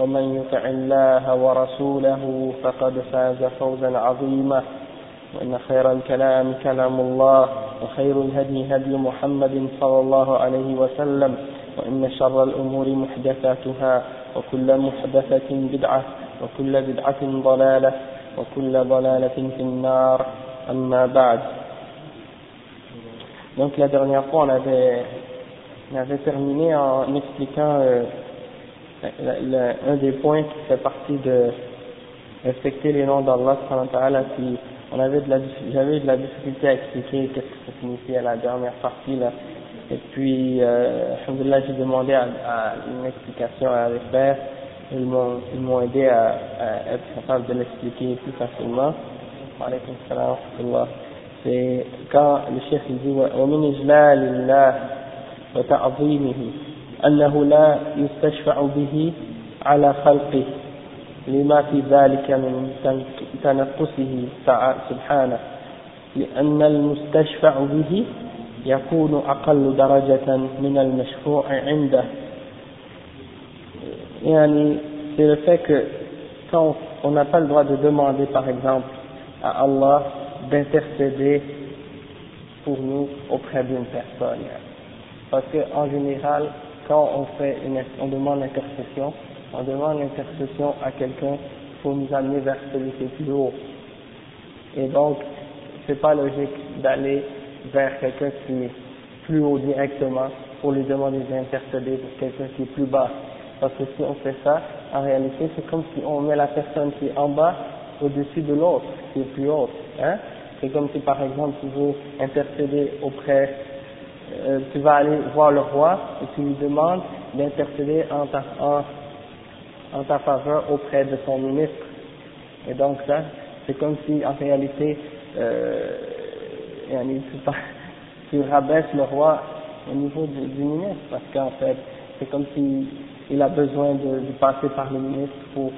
ومن يطع الله ورسوله فقد فاز فوزا عظيما. وإن خير الكلام كلام الله وخير الهدي هدي محمد صلى الله عليه وسلم وإن شر الأمور محدثاتها وكل محدثة بدعة وكل بدعة ضلالة وكل ضلالة في النار. أما بعد. Donc la dernière fois, on avait, on avait terminé en expliquant euh, un des points qui fait partie de respecter les noms d'Allah. Si on avait de la, j'avais de la difficulté à expliquer qu'est-ce que ça signifiait la dernière partie là. Et puis, euh, j'ai demandé à, à, une explication à les faire. Ils m'ont, ils m'ont aidé à, à, être capable de l'expliquer plus facilement. C'est quand le chef dit ومن إجلال الله وتعظيمه أنه لا يستشفع به على خلقه لما في ذلك من تنقصه سبحانه لأن المستشفع به يكون أقل درجة من المشفوع عنده يعني c'est le fait que quand on n'a pas le droit de demander par exemple à Allah d'intercéder pour nous auprès d'une personne parce que en général quand on fait une, on demande l'intercession on demande l'intercession à quelqu'un pour nous amener vers celui qui est plus haut et donc c'est pas logique d'aller vers quelqu'un qui est plus haut directement pour lui demander d'intercéder pour quelqu'un qui est plus bas parce que si on fait ça, en réalité, c'est comme si on met la personne qui est en bas au-dessus de l'autre, qui est plus haute. Hein? C'est comme si, par exemple, tu veux intercéder auprès, euh, tu vas aller voir le roi et tu lui demandes d'intercéder en ta, en, en ta faveur auprès de son ministre. Et donc ça, c'est comme si, en réalité, euh, tu, le roi au niveau du, ministre, parce qu'en fait, c'est comme si il a besoin de, de passer par le ministre pour,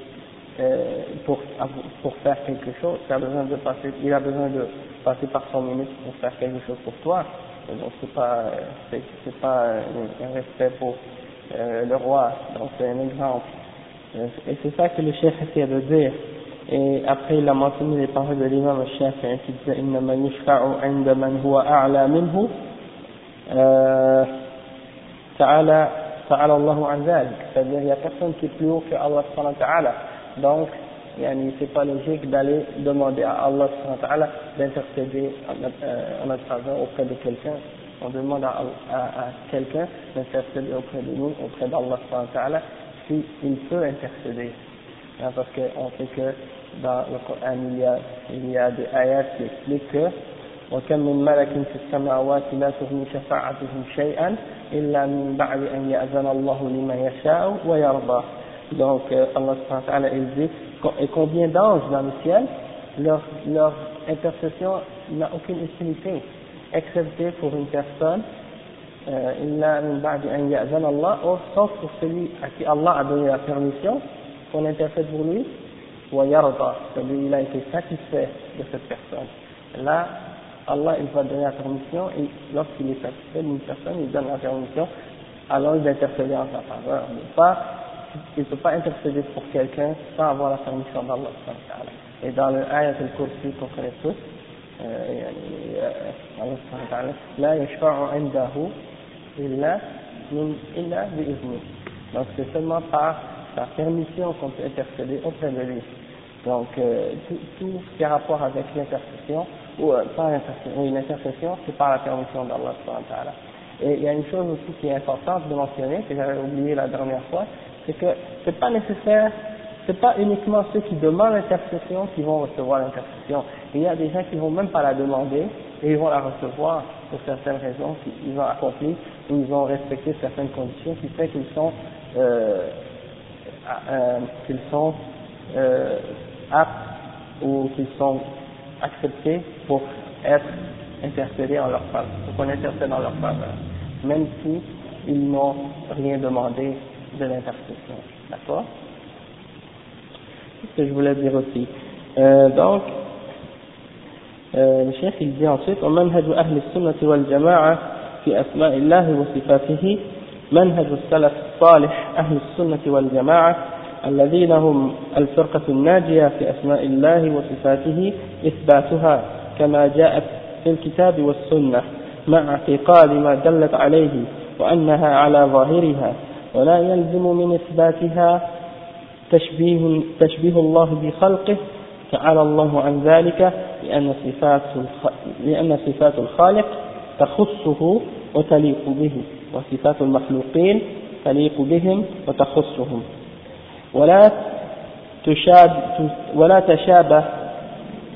euh, pour, pour faire quelque chose, il a, besoin de passer, il a besoin de passer par son ministre pour faire quelque chose pour toi donc c'est pas, c'est pas euh, un respect pour euh, le roi, donc c'est un exemple. Euh, et c'est ça que le chef essayait de dire. Et après, il a mentionné les paroles de l'imam Shafi'i hein, qui disait Inna man yishfa'u inda man huwa a'la minhu, euh, ta'ala, ta'ala Allahu an C'est-à-dire, il n'y a personne qui est plus haut que Allah subhanahu wa ta'ala. Donc, yani, c'est pas logique d'aller demander à Allah subhanahu wa ta'ala d'intercéder en notre faveur auprès de quelqu'un on demande à, à, à quelqu'un d'intercéder auprès de nous auprès d'Allah subhanahu wa ta'ala s'il peut intercéder hein, parce qu'on sait que dans le Coran il y a, il y a des ayats qui expliquent que وكم من ملك في السماوات لا تغني شفاعتهم شيئا إلا من بعد أن يأذن الله لمن يشاء ويرضى donc euh, Allah subhanahu il dit et combien d'anges dans le ciel, leur, leur intercession n'a aucune utilité, excepté pour une personne, euh, Allah, euh, sauf pour celui à qui Allah a donné la permission qu'on intercède pour lui, celui il a été satisfait de cette personne. Là, Allah il va donner la permission et lorsqu'il est satisfait d'une personne, il donne la permission, alors il d'intercéder en sa faveur, mais pas il ne peut pas intercéder pour quelqu'un sans avoir la permission d'Allah. Et dans le ayat al-Kursi qu'on connaît tous, euh, euh, Allah subhanahu wa ta'ala, la yashfa'u indahu illa illa bi'izni. Donc c'est seulement par sa permission qu'on peut intercéder auprès de lui. Donc euh, tout, tout, ce qui a rapport avec l'intercession, ou euh, pas l'intercession, une intercession, c'est par la permission d'Allah subhanahu wa ta'ala. Et il y a une chose aussi qui est importante de mentionner, que j'avais oublié la dernière fois, c'est que c'est pas nécessaire, c'est pas uniquement ceux qui demandent l'intercession qui vont recevoir l'intercession. Il y a des gens qui vont même pas la demander et ils vont la recevoir pour certaines raisons qu'ils ont accomplies ou ils ont respecté certaines conditions qui fait qu'ils sont euh, euh, qu'ils sont euh, aptes ou qu'ils sont acceptés pour être intercédés en leur faveur, pour qu'on intercède en leur faveur, même si ils n'ont rien demandé de l'intercession. D'accord C'est ce que je voulais dire aussi. Euh, donc, euh, le chef il dit ensuite ومنهج أهل السنة والجماعة في أسماء الله وصفاته منهج السلف الصالح أهل السنة والجماعة الذين هم الفرقة الناجية في أسماء الله وصفاته إثباتها كما جاءت في الكتاب والسنة مع اعتقاد ما دلت عليه وأنها على ظاهرها ولا يلزم من إثباتها تشبيه, تشبيه الله بخلقه تعالى الله عن ذلك لأن صفات, لأن صفات الخالق تخصه وتليق به وصفات المخلوقين تليق بهم وتخصهم. ولا تشاب ولا تشابه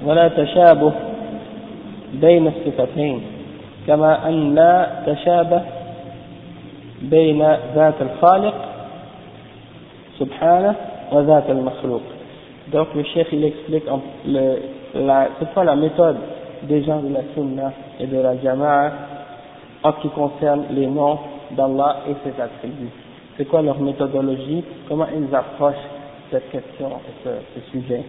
ولا تشابه بين الصفتين كما أن لا تشابه بين ذات الخالق سبحانه وذات المخلوق donc le chef il explique le, la, c'est quoi la méthode des gens de la sunna et de la jama'a en ce qui concerne les noms d'Allah et ses attributs c'est quoi leur méthodologie, comment ils approchent cette question et ce, ce sujet.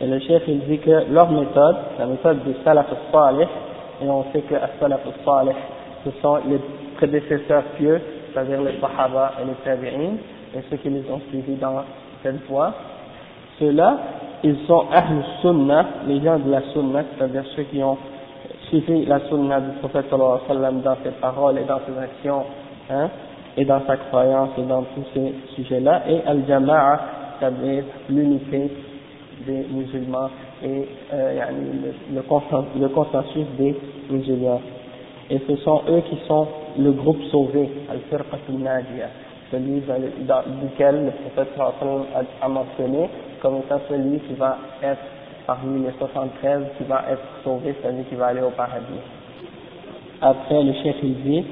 Et le chef il dit que leur méthode, la méthode du salaf salih, et on sait que salaf salih, ce sont les prédécesseurs pieux, c'est-à-dire les sahaba et les tabi'in, et ceux qui les ont suivis dans cette voie, ceux-là, ils sont ahl sunnah, les gens de la sunnah, c'est-à-dire ceux qui ont suivi la sunnah du prophète sallallahu alayhi wa sallam dans ses paroles et dans ses actions, hein, et dans sa croyance et dans tous ces sujets-là, et Al-Jama'a, c'est-à-dire l'unité des musulmans et euh, le, le, consensus des musulmans. Et ce sont eux qui sont le groupe sauvé, Al-Firqatul Najiyah, celui dans, duquel le prophète a, mentionné comme étant celui qui va être parmi les 73 qui va être sauvé, celui qui va aller au paradis. Après, le chef il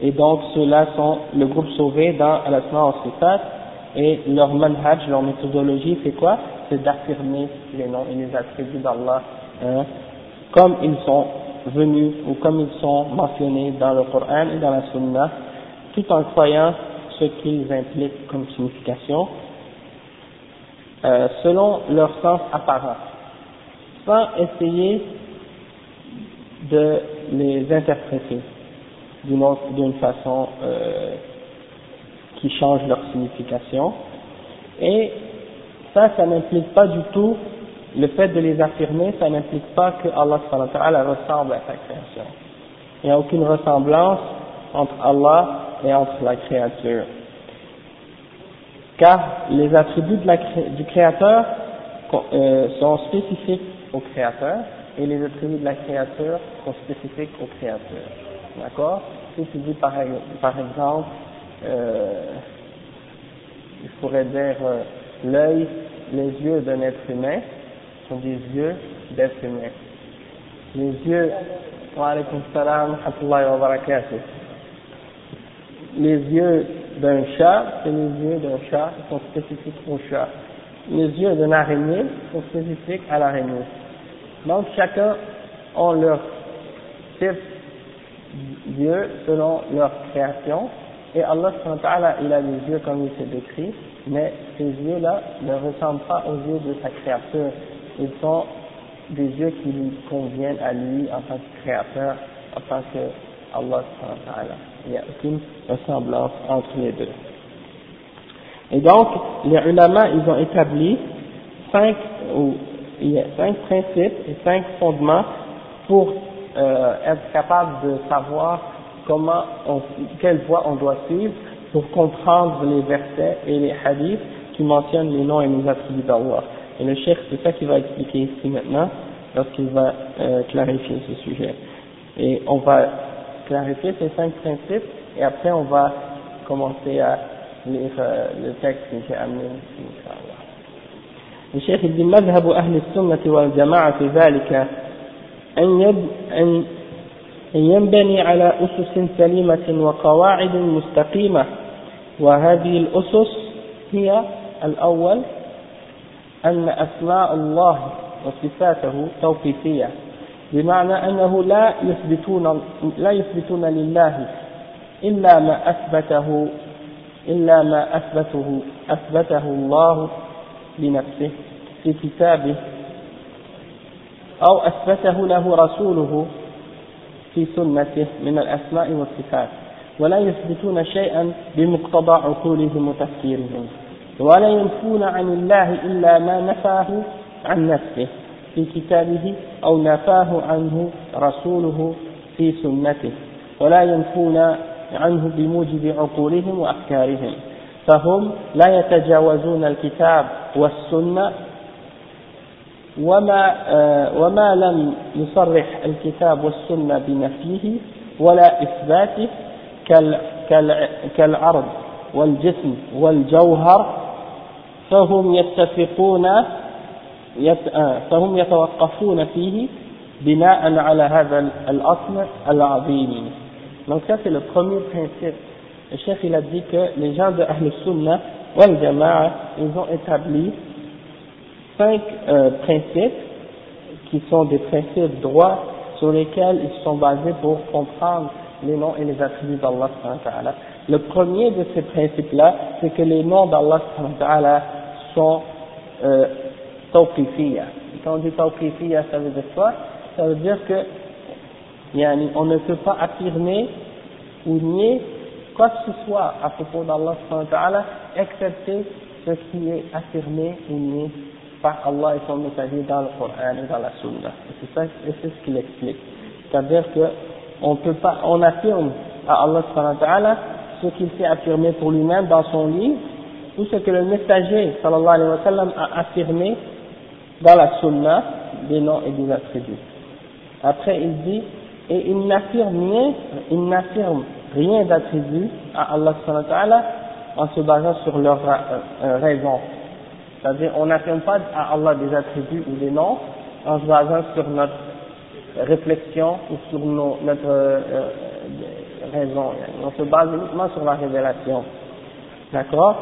et donc ceux-là sont le groupe sauvé dans Al-Asma al et leur manhaj, leur méthodologie, c'est quoi? C'est d'affirmer les noms et les attributs d'Allah, hein, comme ils sont venus ou comme ils sont mentionnés dans le Coran et dans la Sunna, tout en croyant ce qu'ils impliquent comme signification, euh, selon leur sens apparent, sans essayer de les interpréter d'une façon euh, qui change leur signification. Et ça, ça n'implique pas du tout, le fait de les affirmer, ça n'implique pas que Allah ressemble à sa création. Il n'y a aucune ressemblance entre Allah et entre la créature. Car les attributs du créateur euh, sont spécifiques au créateur et les attributs de la créature sont spécifiques au créateur. D'accord? Si tu dis par, exemple, euh, il pourrait dire euh, l'œil, les yeux d'un être humain des yeux d'être humain. Les yeux, wa salam wa barakatuh. Les yeux d'un chat, c'est les yeux d'un chat qui sont spécifiques au chat. Les yeux d'un araignée sont spécifiques à l'araignée. Donc chacun a leur type Dieu selon leur création. Et Allah il a des yeux comme il s'est décrit, mais ces yeux-là ne ressemblent pas aux yeux de sa créature. Ils sont des yeux qui lui conviennent à lui en tant que créateur, en tant que Allah Il n'y a aucune ressemblance entre les deux. Et donc, les ulama, ils ont établi cinq, ou, il y a cinq principes et cinq fondements pour euh, être capable de savoir comment quelle voie on doit suivre pour comprendre les versets et les hadiths qui mentionnent les noms et les attributs d'Allah. Et le cheikh, c'est ça qu'il va expliquer ici maintenant, lorsqu'il va euh, clarifier ce sujet. Et on va clarifier ces cinq principes, et après on va commencer à lire euh, le texte que j'ai amené ici, Inch'Allah. الشيخ ابن مذهب أهل السنة والجماعة في ذلك أن, يب أن ينبني على أسس سليمة وقواعد مستقيمة وهذه الأسس هي الأول أن أسماء الله وصفاته توقيفية بمعنى أنه لا يثبتون لا يثبتون لله إلا ما أثبته إلا ما أثبته أثبته الله لنفسه في كتابه أو أثبته له رسوله في سنته من الأسماء والصفات ولا يثبتون شيئا بمقتضى عقولهم وتفكيرهم. ولا ينفون عن الله إلا ما نفاه عن نفسه في كتابه أو نفاه عنه رسوله في سنته. ولا ينفون عنه بموجب عقولهم وأفكارهم. فهم لا يتجاوزون الكتاب والسنة وما آه، وما لم يصرح الكتاب والسنة بنفيه ولا إثباته كالعرض والجسم والجوهر فهم يتفقون آه، فهم يتوقفون فيه بناء على هذا الأصل العظيم donc ça c'est le premier principe le chef il a dit que les gens de Ahl Sunnah wal Jama'a ils ont établi cinq euh, principes qui sont des principes droits sur lesquels ils sont basés pour comprendre les noms et les attributs d'Allah Le premier de ces principes-là, c'est que les noms d'Allah sont euh. Quand on dit tawqifiyya, ça veut dire quoi? Ça veut dire que yani, on ne peut pas affirmer ou nier quoi que ce soit à propos d'Allah excepté ce qui est affirmé ou nié par Allah et son messager dans le Coran et dans la Sunna. C'est ce qu'il explique. C'est-à-dire que on peut pas, on affirme à Allah ce qu'il s'est affirmé pour lui-même dans son livre, ou ce que le messager sallallahu alayhi wa sallam a affirmé dans la sunna des noms et des attributs. Après il dit, et il n'affirme rien, il n'affirme rien d'attribut à Allah en se basant sur leur euh, euh, raison. C'est-à-dire, on n'affirme pas à Allah des attributs ou des noms en se basant sur notre réflexion ou sur nos, notre euh, raison. On se base uniquement sur la révélation. D'accord?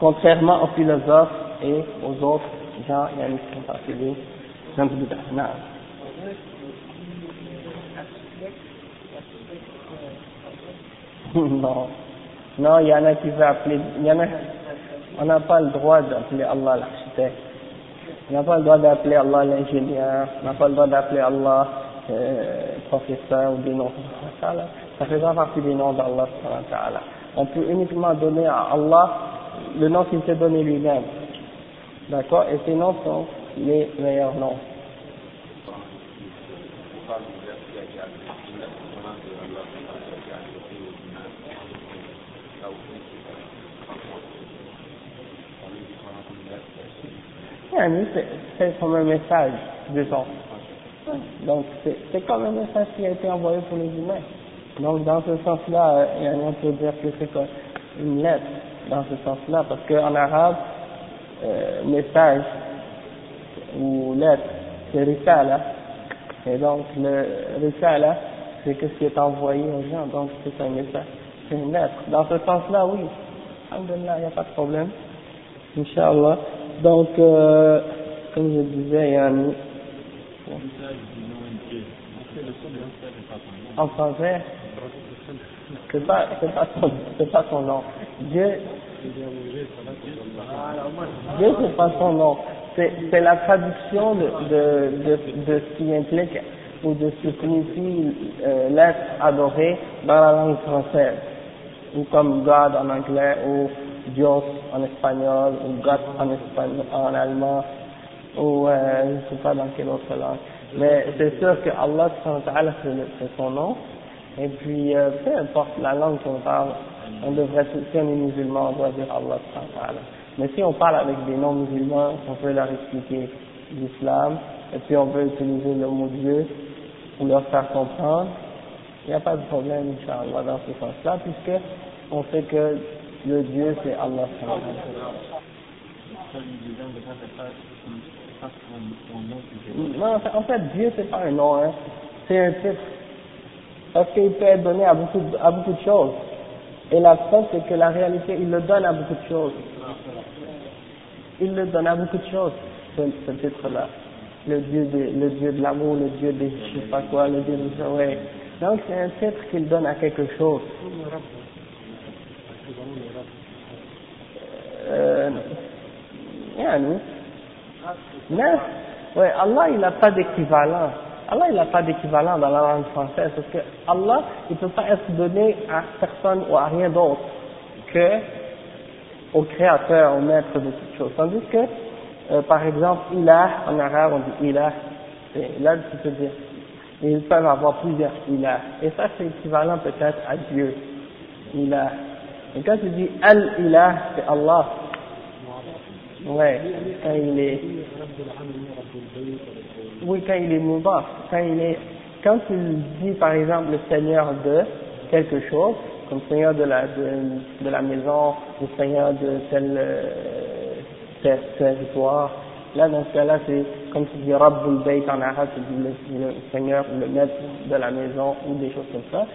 Contrairement aux philosophes et aux autres gens qui sont appelés gens Non. Non, il y en a qui veulent appeler, y en a, on n'a pas le droit d'appeler Allah l'architecte. On n'a pas le droit d'appeler Allah l'ingénieur. On n'a pas le droit d'appeler Allah euh, professeur ou des noms ça, ça fait pas partie des noms d'Allah. On peut uniquement donner à Allah le nom qu'il s'est donné lui-même. D'accord? Et ces noms sont les meilleurs noms. C'est comme un message, disons. Donc c'est comme un message qui a été envoyé pour les humains. Donc dans ce sens-là, euh, on peut dire que c'est une lettre dans ce sens-là, parce qu'en arabe, euh, message ou lettre, c'est risala. Et donc le risala, c'est ce qui est envoyé aux gens, donc c'est un message, c'est une lettre. Dans ce sens-là, oui. Alhamdulillah, il n'y a pas de problème. Inch'Allah. Donc, euh, comme je disais, il y a un en français, c'est pas, c'est pas son, c'est pas son nom. Dieu, Dieu c'est pas son nom. C'est, la traduction de, de, de, ce qui implique ou de ce qui signifie euh, l'être adoré dans la langue française. Ou comme God en anglais, ou Dios en espagnol, ou God en espagnol, en allemand, ou euh, je ne sais pas dans quelle autre langue. Mais c'est sûr que Allah c'est son nom. Et puis, euh, peu importe la langue qu'on parle, on devrait, si on est musulman, on doit dire Allah Mais si on parle avec des non-musulmans, on peut leur expliquer l'islam, et puis on peut utiliser le mot Dieu pour leur faire comprendre, il n'y a pas de problème, Inch'Allah, dans ce sens-là, puisque on sait que le Dieu, c'est Allah. Non, en fait, Dieu, c'est pas un nom, hein. c'est un titre. Parce qu'il peut être donné à beaucoup, à beaucoup de choses. Et la preuve, c'est que la réalité, il le donne à beaucoup de choses. Il le donne à beaucoup de choses, ce, ce titre-là. Le Dieu de, le Dieu de l'amour, le Dieu de je sais pas quoi, le Dieu de ouais. Donc c'est un titre qu'il donne à quelque chose. Euh, yani, mais, ouais, Allah, il n'a pas d'équivalent. Allah, il n'a pas d'équivalent dans la langue française parce que Allah, il ne peut pas être donné à personne ou à rien d'autre que au créateur, au maître de toutes choses. Tandis que, euh, par exemple, ilah, en arabe, on dit ilah, et là, tu peux dire, ils peuvent avoir plusieurs ilah. Et ça, c'est équivalent peut-être à Dieu, ilah. Et quand tu dis al-ilah, c'est Allah. Ouais, quand il est, oui, quand il est mouvant, quand il est, quand tu dis par exemple le Seigneur de quelque chose, comme Seigneur de la, de, de la maison, ou Seigneur de tel euh, territoire, là dans ce cas-là c'est comme tu dis Rabbul Bayt en arabe, tu dis le, le Seigneur, le maître de la maison, ou des choses comme ça.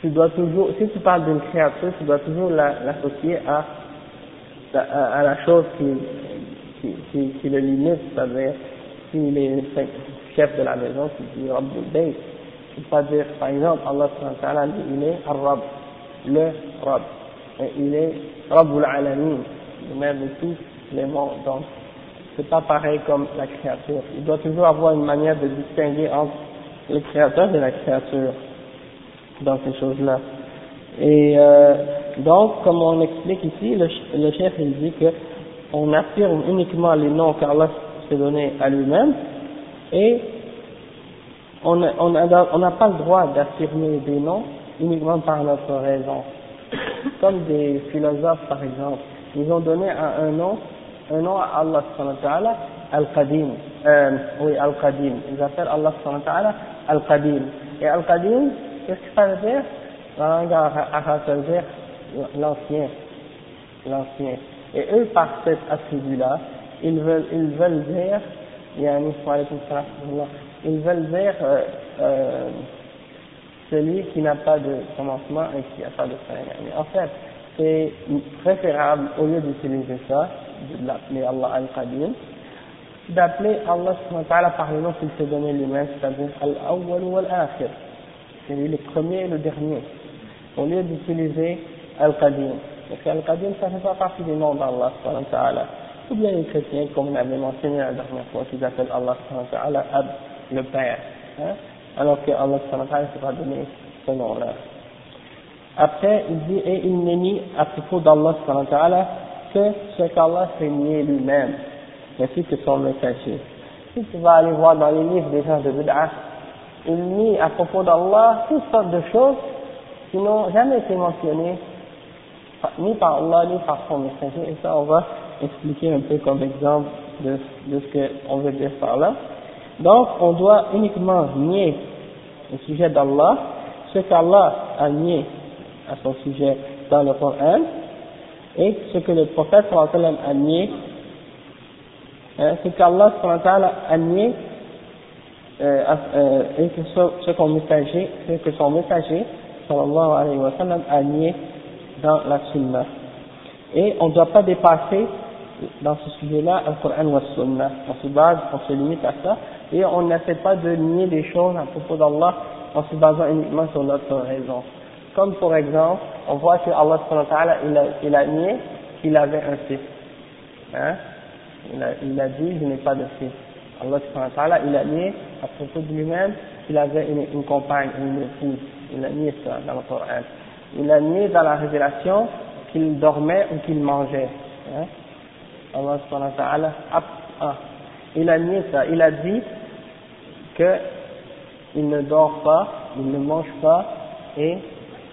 Tu dois toujours, si tu parles d'une créature, tu dois toujours l'associer à, à, à, la chose qui, qui, qui, qui le limite, c'est-à-dire s'il est chef de la maison, tu dis Rabbul Bayt. Pas dire, par exemple, Allah subhanahu il est Ar-Rab, le Rab. Et il est Rabbul Alamin, le maître de tous les mondes. Donc, c'est pas pareil comme la créature. Il doit toujours avoir une manière de distinguer entre le créateur et la créature dans ces choses-là. Et euh, donc, comme on explique ici, le, le chef il dit que on affirme uniquement les noms qu'Allah s'est donné à lui-même et on n'a pas le droit d'affirmer des noms uniquement par notre raison. Comme des philosophes par exemple, ils ont donné à un nom, un nom à Allah Al-Qadim, euh, oui Al-Qadim, ils appellent Allah Al-Qadim. Et Al-Qadim, qu'est-ce que ça veut dire? La langue arabe, veut dire l'ancien, l'ancien. Et eux, par cet attribut-là, ils veulent, ils veulent dire, ils veulent dire euh, euh, celui qui n'a pas de commencement et qui n'a pas de fin. En fait, c'est préférable, au lieu d'utiliser ça, de l'appeler Allah Al-Qadim, d'appeler Allah par le nom qu'il s'est donné lui-même, c'est-à-dire Al-Awwal ou Al-Akhir. C'est lui le premier et le dernier. Au lieu d'utiliser Al-Qadim. Parce qu'Al-Qadim, ça ne fait pas partie des noms d'Allah ou bien les chrétiens, comme on avait mentionné la dernière fois, qu'ils appellent Allah Ab, le Père, hein, alors que Allah ne s'est pas donné ce nom-là. Après, il dit, et il n'est ni à propos d'Allah que ce qu'Allah s'est nié lui-même, ainsi que son messager. Si tu vas aller voir dans les livres des gens de Bid'ah, il nie à propos d'Allah toutes sortes de choses qui n'ont jamais été mentionnées, ni par Allah, ni par son messager, et ça on va expliquer un peu comme exemple de, ce qu'on veut dire par là. Donc, on doit uniquement nier le sujet d'Allah, ce qu'Allah a nié à son sujet dans le Coran, et ce que le prophète a nié, hein, ce qu'Allah a nié, euh, euh, et que ce, ce, qu'on messager, ce que son messager sallallahu alayhi wa sallam a nié dans la sunna. Et on ne doit pas dépasser dans ce sujet-là, le Coran ou Sunna. On se base, on se limite à ça, et on n'essaie pas de nier des choses à propos d'Allah en se basant uniquement sur notre raison. Comme pour exemple, on voit que Allah il a, il a nié qu'il avait un fils. Hein? Il, a, il a dit, je n'ai pas de fils. Allah il a nié à propos de lui-même qu'il avait une, une compagne, une épouse. Il a nié ça dans le Coran. Il a nié dans la révélation qu'il dormait ou qu'il mangeait. Hein? Allah wa ah, il a nié ça, il a dit que il ne dort pas, il ne mange pas et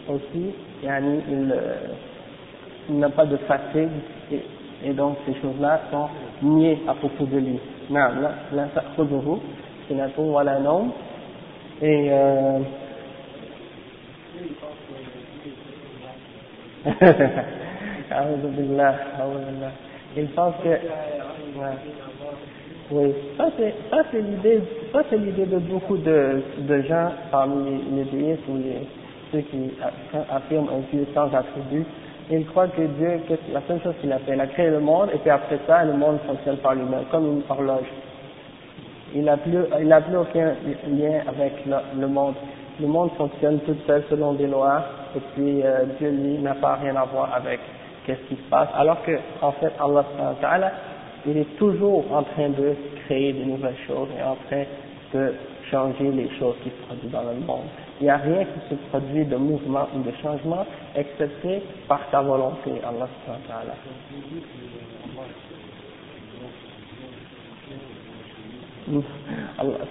aussi yani, il, n'a pas de fatigue et donc ces choses-là sont niées à propos de lui. Non, la ta'khudhuhu sinatun wala nawm et euh, il pense que ouais. oui. Ça c'est l'idée c'est l'idée de beaucoup de de gens parmi les déistes ou ceux qui affirment un Dieu sans attribut. Ils croient que Dieu la seule chose qu'il a fait. Il a créé le monde et puis après ça le monde fonctionne par lui-même comme une horloge. Il n'a plus plus aucun lien avec le, le monde. Le monde fonctionne tout seul selon des lois et puis euh, Dieu lui n'a pas rien à voir avec qu'est-ce qui se passe alors que en fait Allah il est toujours en train de créer de nouvelles choses et en train de changer les choses qui se produisent dans le monde. Il n'y a rien qui se produit de mouvement ou de changement excepté par sa volonté, Allah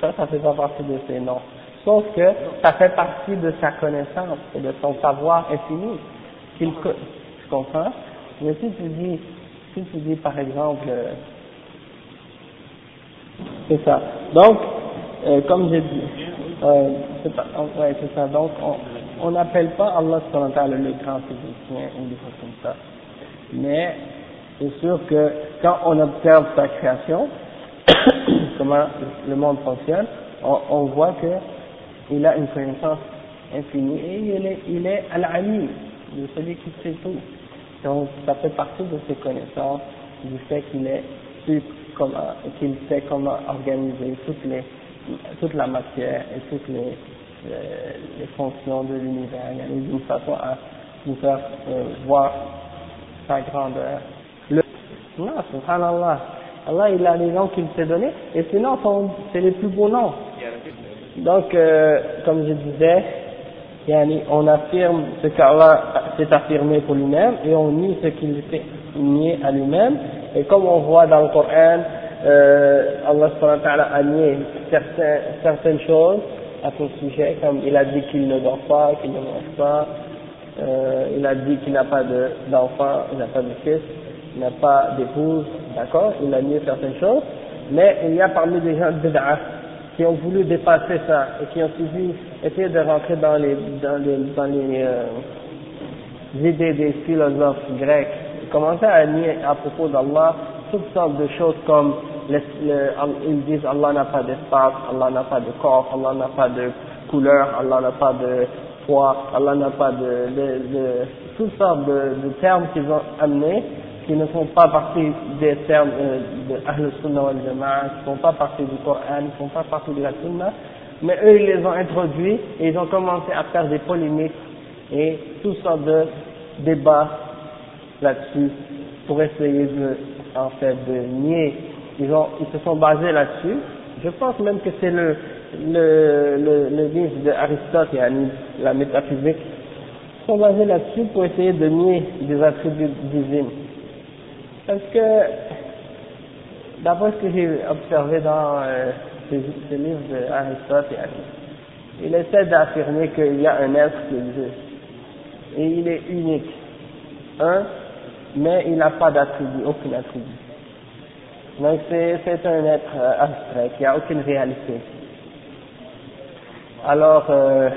Ça, ça fait pas partie de ses noms. Sauf que ça fait partie de sa connaissance et de son savoir infini. Qu'il, tu comprends Mais si tu dis, si tu dis par exemple, euh, c'est ça. Donc, euh, comme j'ai dit, euh, c'est ouais, c'est ça. Donc, on n'appelle pas Allah le grand physicien ou des choses comme ça. Mais c'est sûr que quand on observe sa création, comment le monde fonctionne, on, on voit que il a une connaissance infinie et il est, il est al-alim, de celui qui sait tout. Donc ça fait partie de ses connaissances, du fait qu'il est qu'il sait comment organiser toute la matière et toutes les, les, fonctions de l'univers, d'une façon à nous faire euh, voir sa grandeur. Le, non, subhanallah. Allah, il a les noms qu'il s'est donnés, et ces noms sont, c'est les plus beaux noms. Donc, euh, comme je disais, on affirme ce qu'Allah s'est affirmé pour lui-même et on nie ce qu'il s'est nié à lui-même. Et comme on voit dans le Coran, euh, Allah a nié certains, certaines choses à ce sujet, comme il a dit qu'il ne dort pas, qu'il ne mange pas, euh, il a dit qu'il n'a pas d'enfant, il n'a pas de fils, il n'a pas d'épouse, d'accord Il a nié certaines choses, mais il y a parmi des gens de qui ont voulu dépasser ça et qui ont suivi, essayer de rentrer dans les, dans les, dans les euh, idées des philosophes grecs, commencer à nier à propos d'Allah toutes sortes de choses comme ils disent Allah n'a pas d'espace, Allah n'a pas de corps, Allah n'a pas de couleur, Allah n'a pas de poids, Allah n'a pas de, de, de, toutes sortes de, de termes qu'ils ont amenés qui ne font pas partie des termes euh, de Sunnah wal Jama'a, qui ne font pas partie du Coran, qui ne font pas partie de la Sunnah, mais eux ils les ont introduits et ils ont commencé à faire des polémiques et toutes sortes de débats là-dessus pour essayer de, en fait, de nier. Ils, ont, ils se sont basés là-dessus. Je pense même que c'est le, le, le, livre d'Aristote, la métaphysique, ils sont basés là-dessus pour essayer de nier des attributs divins. Parce que, d'après ce que j'ai observé dans euh, ces, livres d'Aristote, il essaie d'affirmer qu'il y a un être qui existe. Et il est unique. Un, mais il n'a pas d'attribut, aucun attribut. Donc c'est un être euh, abstrait qui n'a aucune réalité. Alors, euh,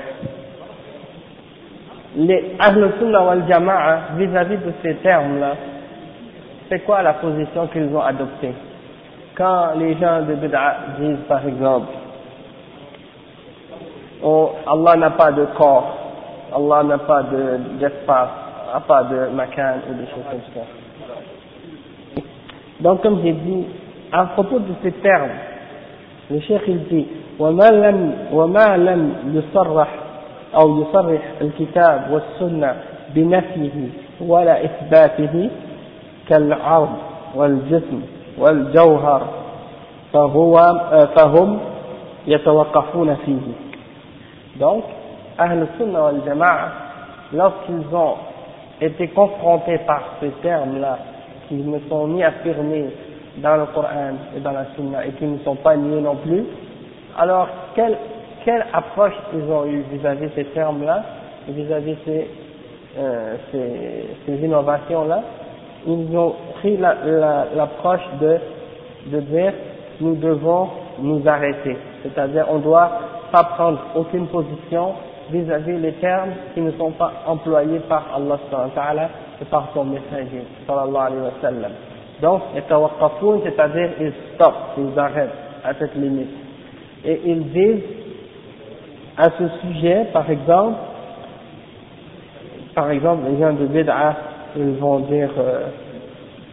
les Ahl Sunnah wal Jama'a, vis-à-vis de ces termes-là, c'est quoi la position qu'ils ont adoptée Quand les gens de Bid'a disent par exemple, oh, Allah n'a pas de corps, Allah n'a pas d'espace, n'a pas de macan ou des choses comme ça. Donc comme j'ai dit, à propos de ces termes, le cheikh il dit, وما لم وما لم يصرح أو يصرح الكتاب والسنة بنفيه ولا إثباته كالعرض والجسم والجوهر فهو فهم يتوقفون فيه donc Ahl Sunnah wal Jama'a lorsqu'ils ont été confrontés par ces termes-là qui ne sont ni affirmés dans le Coran et dans la Sunna et qui ne sont pas niés non plus alors quelle, quelle approche ils ont eu vis-à-vis ces termes-là vis-à-vis ces, euh, ces, ces innovations-là Ils ont pris l'approche de, dire nous devons nous arrêter, c'est-à-dire on doit pas prendre aucune position vis-à-vis les termes qui ne sont pas employés par Allah et par son messager sallallahu alayhi wa sallam. Donc, c'est-à-dire ils stoppent, ils arrêtent à cette limite. Et ils disent à ce sujet, par exemple, par exemple, les gens de Bid'a, ils vont dire euh,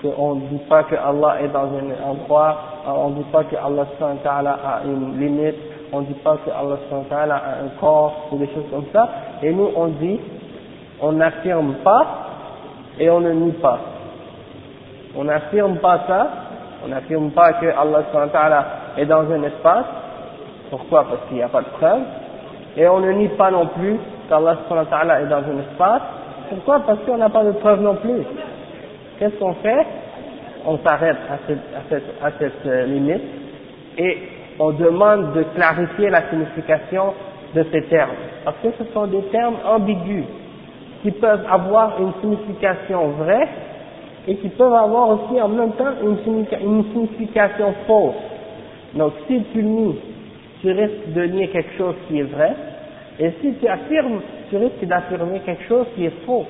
qu'on ne dit pas que Allah est dans un endroit, on ne dit pas que Allah a une limite, on ne dit pas que Allah a un corps ou des choses comme ça, et nous on dit, on n'affirme pas et on ne nie pas. On n'affirme pas ça, on n'affirme pas que Allah est dans un espace, pourquoi? Parce qu'il n'y a pas de preuve, et on ne nie pas non plus qu'Allah est dans un espace, pourquoi Parce qu'on n'a pas de preuve non plus. Qu'est-ce qu'on fait On s'arrête à cette, euh, limite et on demande de clarifier la signification de ces termes. Parce que ce sont des termes ambigus qui peuvent avoir une signification vraie et qui peuvent avoir aussi en même temps une, signification fausse. Donc si tu nies, tu risques de nier quelque chose qui est vrai, et si tu affirmes, tu risques d'affirmer quelque chose qui est faux.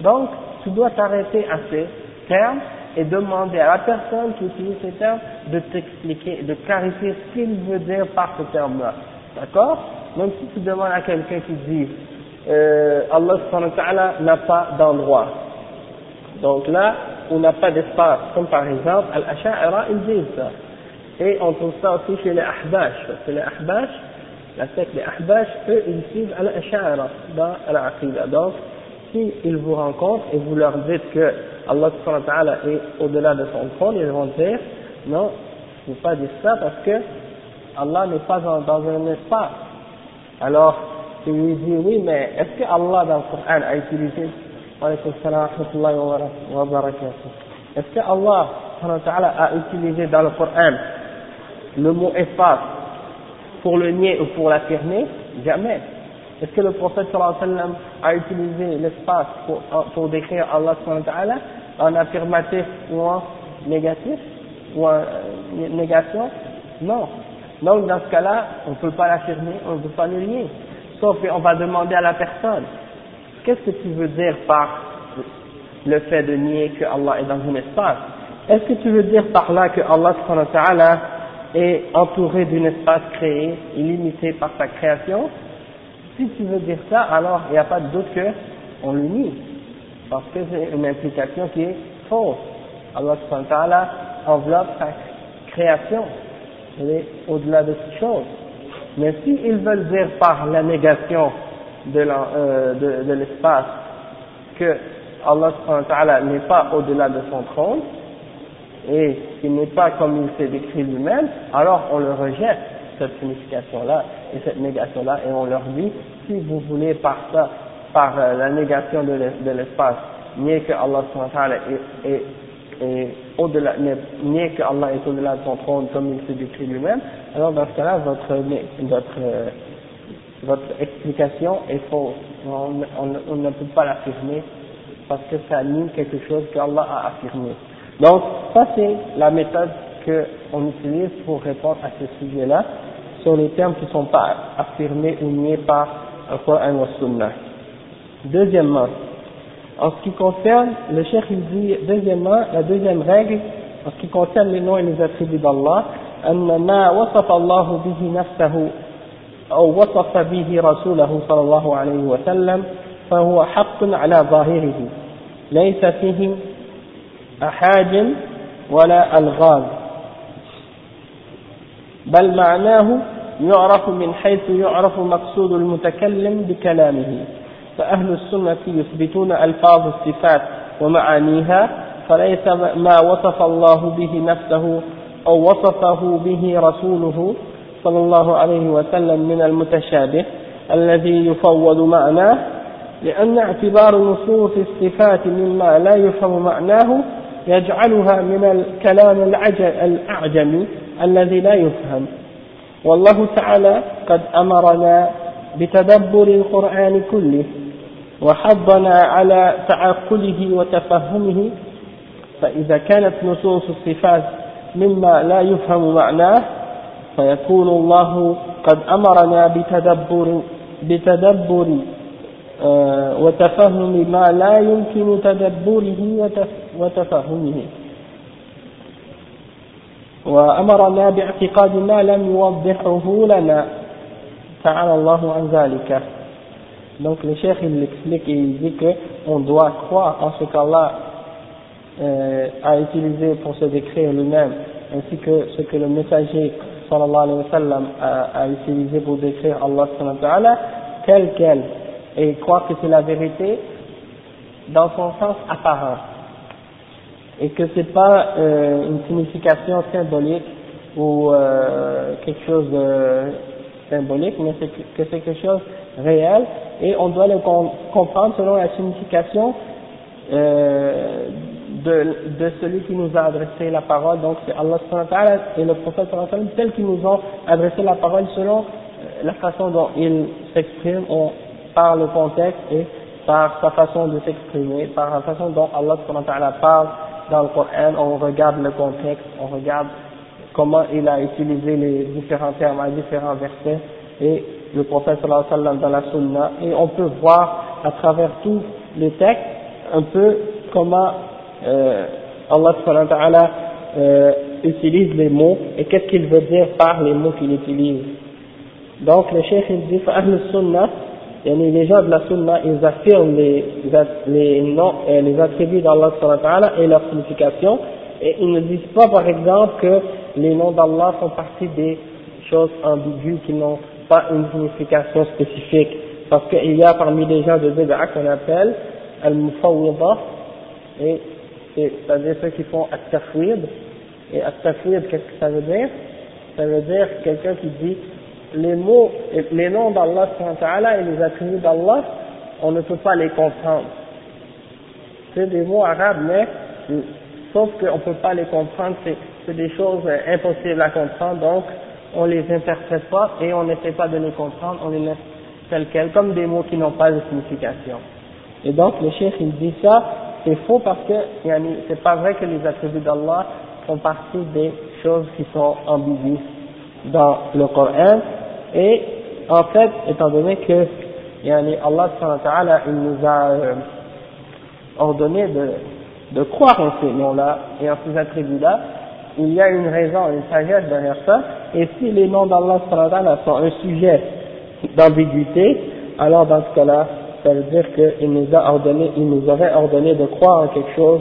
Donc tu dois t'arrêter à ces termes et demander à la personne qui utilise ces termes de t'expliquer, de clarifier ce qu'il veut dire par ce terme-là. D'accord? Donc si tu demandes à quelqu'un qui dit euh, Allah n'a pas d'endroit. Donc là, on n'a pas d'espace, comme par exemple Al-Asha'ira, ils disent ça. Et on trouve ça aussi chez les Ahbash, que les Ahbash, la secte des Ahbash, eux, ils suivent Al-Asha'ira dans Al-Aqidah. Donc, si ils vous rencontrent et vous leur dites que Allah est au-delà de son trône, ils vont dire, non, ne faut pas dire ça parce que Allah n'est pas dans, dans un espace. Alors, il lui dit, oui, mais est-ce que Allah dans le Coran a utilisé est-ce que Allah a utilisé dans le Coran le mot espace? Pour le nier ou pour l'affirmer Jamais. Est-ce que le prophète sallam a utilisé l'espace pour, pour décrire Allah en affirmatif ou en négatif ou en euh, négation? Non. Donc dans ce cas-là, on ne peut pas l'affirmer, on ne peut pas le nier. Sauf qu'on va demander à la personne, qu'est-ce que tu veux dire par le fait de nier que Allah est dans un espace? Est-ce que tu veux dire par là que Allah est entouré d'un espace créé, illimité par sa création Si tu veux dire ça, alors il n'y a pas de doute qu'on le nie, parce que c'est une implication qui est fausse. Allah enveloppe sa création, elle est au-delà de toute chose. Mais s'ils veulent dire par la négation de euh, l'espace que Allah n'est pas au-delà de son trône et qu'il n'est pas comme il s'est décrit lui-même, alors on le rejette, cette signification-là et cette négation-là, et on leur dit, si vous voulez par ça, par euh, la négation de l'espace, nier que Allah est, est, au-delà, nier que Allah est au-delà de son trône comme il s'est décrit lui-même, alors dans ce cas-là, votre, votre, euh, votre explication est fausse. on ne peut pas l'affirmer parce que ça nie quelque chose qu'Allah a affirmé. Donc, ça c'est la méthode qu'on utilise pour répondre à ce sujet-là, sur les termes qui ne sont pas affirmés ou niés par le Coran ou Sunnah. Deuxièmement, en ce qui concerne, le cheikh il dit, deuxièmement, la deuxième règle, en ce qui concerne les noms et les attributs d'Allah, أن ما وصف الله به نفسه أو وصف به رسوله صلى الله عليه وسلم فهو حق على ظاهره ليس فيه أحاج ولا ألغاز. بل معناه يعرف من حيث يعرف مقصود المتكلم بكلامه. فأهل السنة يثبتون ألفاظ الصفات ومعانيها فليس ما وصف الله به نفسه أو وصفه به رسوله صلى الله عليه وسلم من المتشابه الذي يفوض معناه لأن اعتبار نصوص الصفات مما لا يفهم معناه يجعلها من الكلام الأعجمي الذي لا يفهم. والله تعالى قد أمرنا بتدبر القرآن كله وحضنا على تعقله وتفهمه فإذا كانت نصوص الصفات مما لا يفهم معناه فيكون الله قد أمرنا بتدبر بتدبر آه، وتفهم ما لا يمكن تدبره وتفهمه وأمرنا باعتقاد ما لم يوضحه لنا تعالى الله عن ذلك Donc le cheikh il explique et il dit qu'on doit croire en ce qu'Allah euh, a utilisé pour se décrire lui-même, ainsi que ce que le messager sallallahu alayhi wa sallam a, a utilisé pour décrire Allah sallallahu alayhi wa sallam, tel quel, et croire que c'est la vérité dans son sens apparent, et que c'est pas euh, une signification symbolique ou euh, quelque chose de symbolique, mais que c'est quelque chose réel, et on doit le comprendre selon la signification euh, de, de celui qui nous a adressé la parole, donc c'est Allah et le prophète tel qu'ils nous ont adressé la parole selon euh, la façon dont ils s'expriment par le contexte et par sa façon de s'exprimer, par la façon dont Allah parle dans le Coran, on regarde le contexte, on regarde comment il a utilisé les différents termes à différents versets et le prophète sallallahu dans la sunna et on peut voir à travers tous les textes un peu comment euh, Allah subhanahu euh, utilise les mots et qu'est-ce qu'il veut dire par les mots qu'il utilise. Donc le cheikh il dit sunna les gens de la sunna ils affirment les, les noms les attributs d'Allah et leur signification et ils ne disent pas par exemple que les noms d'Allah font partie des choses ambiguës qui n'ont pas une signification spécifique parce qu'il y a parmi les gens de Bid'a qu'on appelle al-mufawwida et c'est-à-dire ceux qui font at-tafwid. Et at-tafwid, qu'est-ce que ça veut dire? Ça veut dire quelqu'un qui dit les mots, les noms d'Allah et les attributs d'Allah, on ne peut pas les comprendre. C'est des mots arabes, mais sauf qu'on ne peut pas les comprendre, c'est des choses impossibles à comprendre, donc on les interprète pas et on n'essaie pas de les comprendre, on les laisse tels quels, comme des mots qui n'ont pas de signification. Et donc le chef il dit ça c'est faux parce que c'est pas vrai que les attributs d'Allah font partie des choses qui sont ambiguës dans le Coran et en fait étant donné que yani, Allah il nous a euh, ordonné de, de croire en ces noms-là et en ces attributs-là, il y a une raison, une sagesse derrière ça, et si les noms d'Allah sont un sujet d'ambiguïté, alors dans ce cas-là, ça veut dire qu'il nous a ordonné, il nous aurait ordonné de croire en quelque chose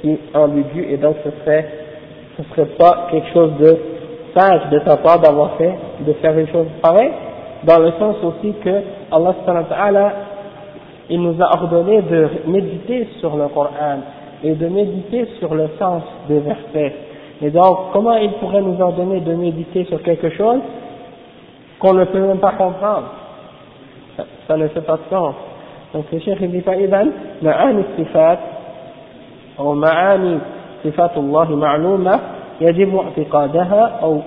qui est ambigu et donc ce serait, ce serait pas quelque chose de sage de sa part d'avoir fait, de faire une chose pareille, dans le sens aussi que Allah il nous a ordonné de méditer sur le Coran et de méditer sur le sens des versets. Et donc, comment il pourrait nous ordonner de méditer sur quelque chose qu'on ne peut même pas comprendre ça ne fait pas de sens. Donc le cheikh dit فإذا معاني الصفات أو معاني صفات الله معلومة يجب اعتقادها أو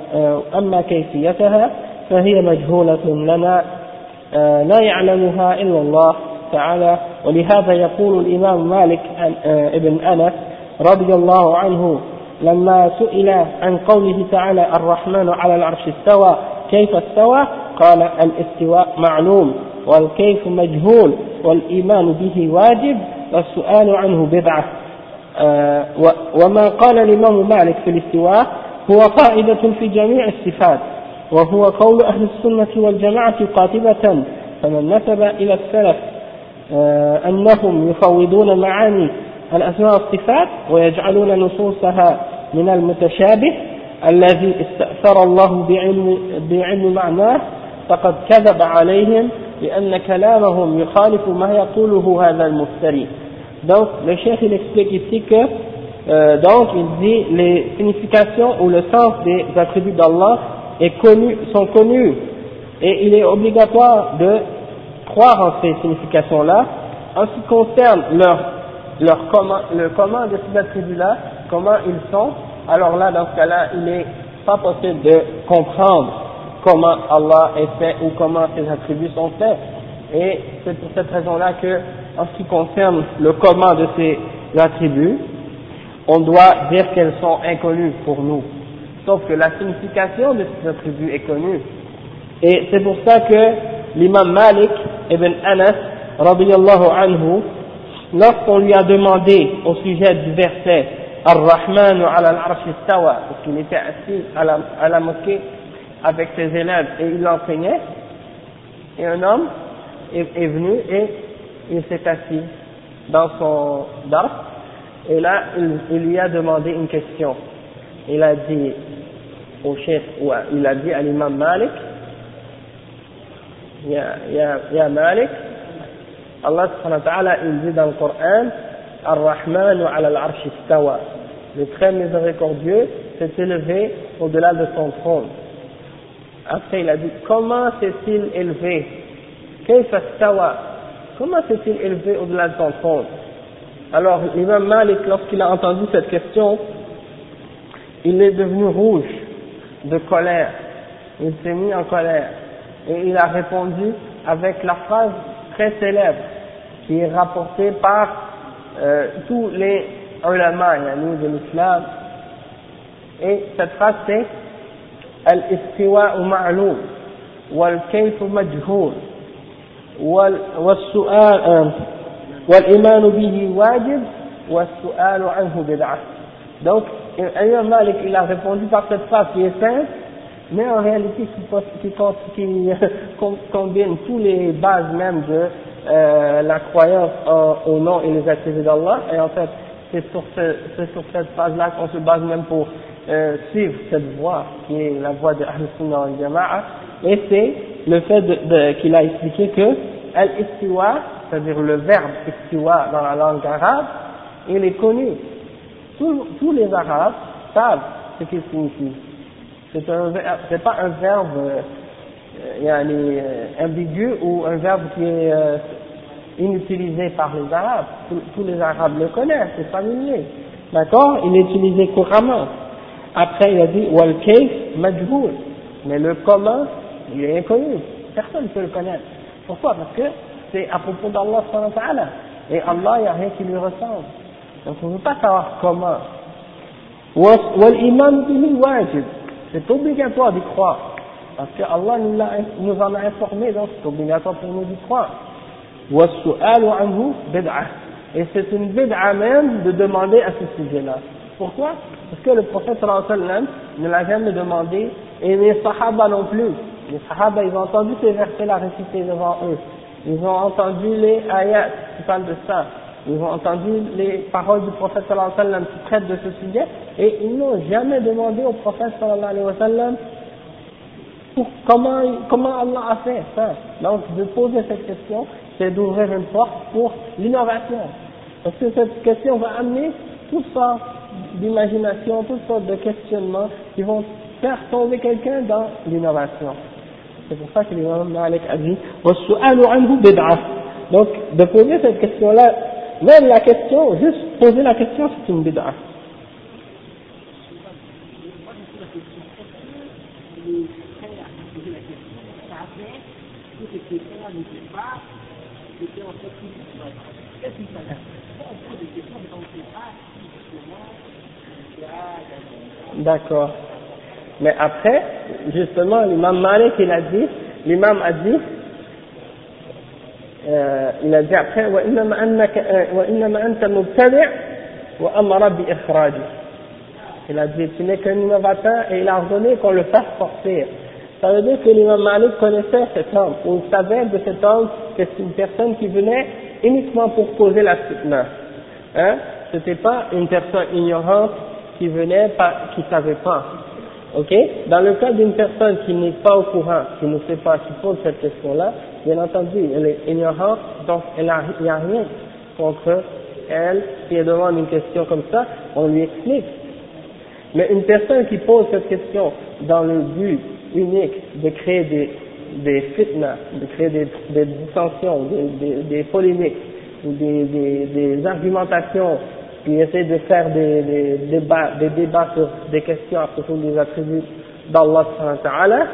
أما كيفيتها فهي مجهولة لنا لا يعلمها إلا الله تعالى. ولهذا يقول الإمام مالك ابن أنس رضي الله عنه لما سئل عن قوله تعالى الرحمن على العرش استوى كيف استوى؟ قال الاستواء معلوم والكيف مجهول والإيمان به واجب والسؤال عنه بدعة. آه وما قال الإمام مالك في الاستواء هو قاعدة في جميع الصفات وهو قول أهل السنة والجماعة قاطبة فمن نسب إلى السلف آه أنهم يفوضون معاني الأسماء والصفات ويجعلون نصوصها من المتشابه الذي استأثر الله بعلم, بعلم معناه فقد كذب عليهم لأن كلامهم يخالف ما يقوله هذا المفتري. Donc le chef il explique ici que euh, donc il dit les significations ou le sens des attributs d'Allah connu, sont connus et il est obligatoire de croire en ces significations là en ce qui concerne leur, leur comment, le comment de ces attributs là comment ils sont alors là dans ce cas là il n'est pas possible de comprendre comment Allah est fait ou comment ses attributs sont faits. Et c'est pour cette raison-là que, en ce qui concerne le comment de ces attributs, on doit dire qu'elles sont inconnues pour nous. Sauf que la signification de ces attributs est connue. Et c'est pour ça que l'imam Malik ibn Anas, radiallahu anhu, lorsqu'on lui a demandé au sujet du verset Ar-Rahman ala al-Arsh parce qu'il était assis à la, à la mosquée avec ses élèves et il enseignait, et un homme est venu et il s'est assis dans son dar, et là il, lui a demandé une question. Il a dit au chef, ou il a dit à l'imam Malik, Ya, ya, ya Malik, Allah subhanahu wa ta'ala, il dit dans le Coran, Ar-Rahman ala al-Arsh istawa. Le très miséricordieux s'est élevé au-delà de son trône. Après, il a dit, comment s'est-il élevé? Kayfa stawa Comment s'est-il élevé au-delà de son trône Alors, l'imam Malik, lorsqu'il a entendu cette question, il est devenu rouge de colère. Il s'est mis en colère. Et il a répondu avec la phrase très célèbre qui est rapportée par euh, tous les ulama de l'islam. Et cette phrase c'est Al-istiwa ma'loum wal-kayf majhoul wal-su'al wal-iman bihi wajib wal-su'al anhu bid'ah. Donc, Imam Malik, il a répondu par cette phrase qui est simple, mais en réalité qui, qui, qui combine tous les bases même de euh, la croyance en, au nom et les attributs d'Allah, et en fait c'est sur, ce, sur cette phase-là qu'on se base même pour euh, suivre cette voie qui est la voie de Ahl-Sunnah al-Jama'a, et c'est le fait de, de, qu'il a expliqué que al-istiwa, c'est-à-dire le verbe istiwa dans la langue arabe, il est connu. Tous, tous les arabes savent ce qu'il signifie c'est c'est pas un verbe euh, euh, ambigu ou un verbe qui est euh, inutilisé par les Arabes. Tous, les Arabes le connaissent, c'est familier. D'accord? Il est utilisé couramment. Après, il a dit wal majhoul. Mais le comment, il est inconnu. Personne ne peut le connaître. Pourquoi? Parce que c'est à propos d'Allah et Allah, il n'y a rien qui lui ressemble. Donc on ne peut pas savoir comment. C'est obligatoire d'y croire. Parce que Allah nous, a, nous en a informé, donc c'est obligatoire pour nous d'y croire. Et c'est une bid'a même de demander à ce sujet-là. Pourquoi? Parce que le prophète ne l'a jamais demandé, et les sahaba non plus. Les sahaba, ils ont entendu ces versets-là récités devant eux. Ils ont entendu les ayats qui parlent de ça. Ils ont entendu les paroles du prophète sallallahu alayhi wa sallam qui traitent de ce sujet et ils n'ont jamais demandé au prophète sallallahu alayhi wa sallam comment, comment Allah a fait ça. Donc de poser cette question, c'est d'ouvrir une porte pour l'innovation. Parce que cette question va amener toutes sortes d'imagination, toutes sortes de questionnements qui vont faire tomber quelqu'un dans l'innovation. C'est pour ça que l'imam Malik a dit Donc, de poser cette question-là, même la question, juste poser la question, c'est une bid'a. D'accord. Mais après, justement, l'imam Malik, il a dit, l'imam a dit, euh, il a dit après وإنما أنك وإنما أنت مبتدع وأمر بإخراجه il a dit tu n'es qu'un innovateur et il a ordonné qu'on le fasse sortir ça veut dire que l'imam Malik connaissait cet homme ou savait de cet homme que c'est une personne qui venait uniquement pour poser la fitna hein c'était pas une personne ignorante qui venait pas qui savait pas ok? Dans le cas d'une personne qui n'est pas au courant qui ne sait pas qui pose cette question là bien entendu, elle est ignorante, donc il n'y a, rien contre elle. Si elle demande une question comme ça, on lui explique. Mais une personne qui pose cette question dans le but unique de créer des, des fitnas, de créer des, des dissensions, des, des, polémiques, ou des, des argumentations, qui essaie de faire des, des, débats, des débats sur des questions à propos des attributs d'Allah,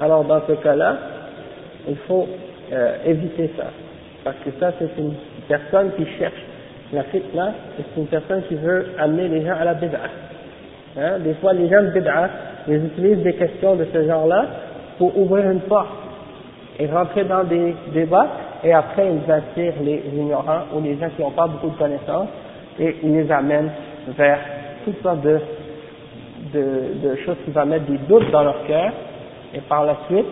alors dans ce cas-là, il faut euh, éviter ça. Parce que ça, c'est une personne qui cherche La fitna, c'est une personne qui veut amener les gens à la bid'a. Hein? Des fois, les gens de bid'a, ils utilisent des questions de ce genre-là pour ouvrir une porte et rentrer dans des débats, et après ils attirent les ignorants ou les gens qui n'ont pas beaucoup de connaissances, et ils les amènent vers toutes sortes de, de, de choses qui vont mettre des doutes dans leur cœur, et par la suite,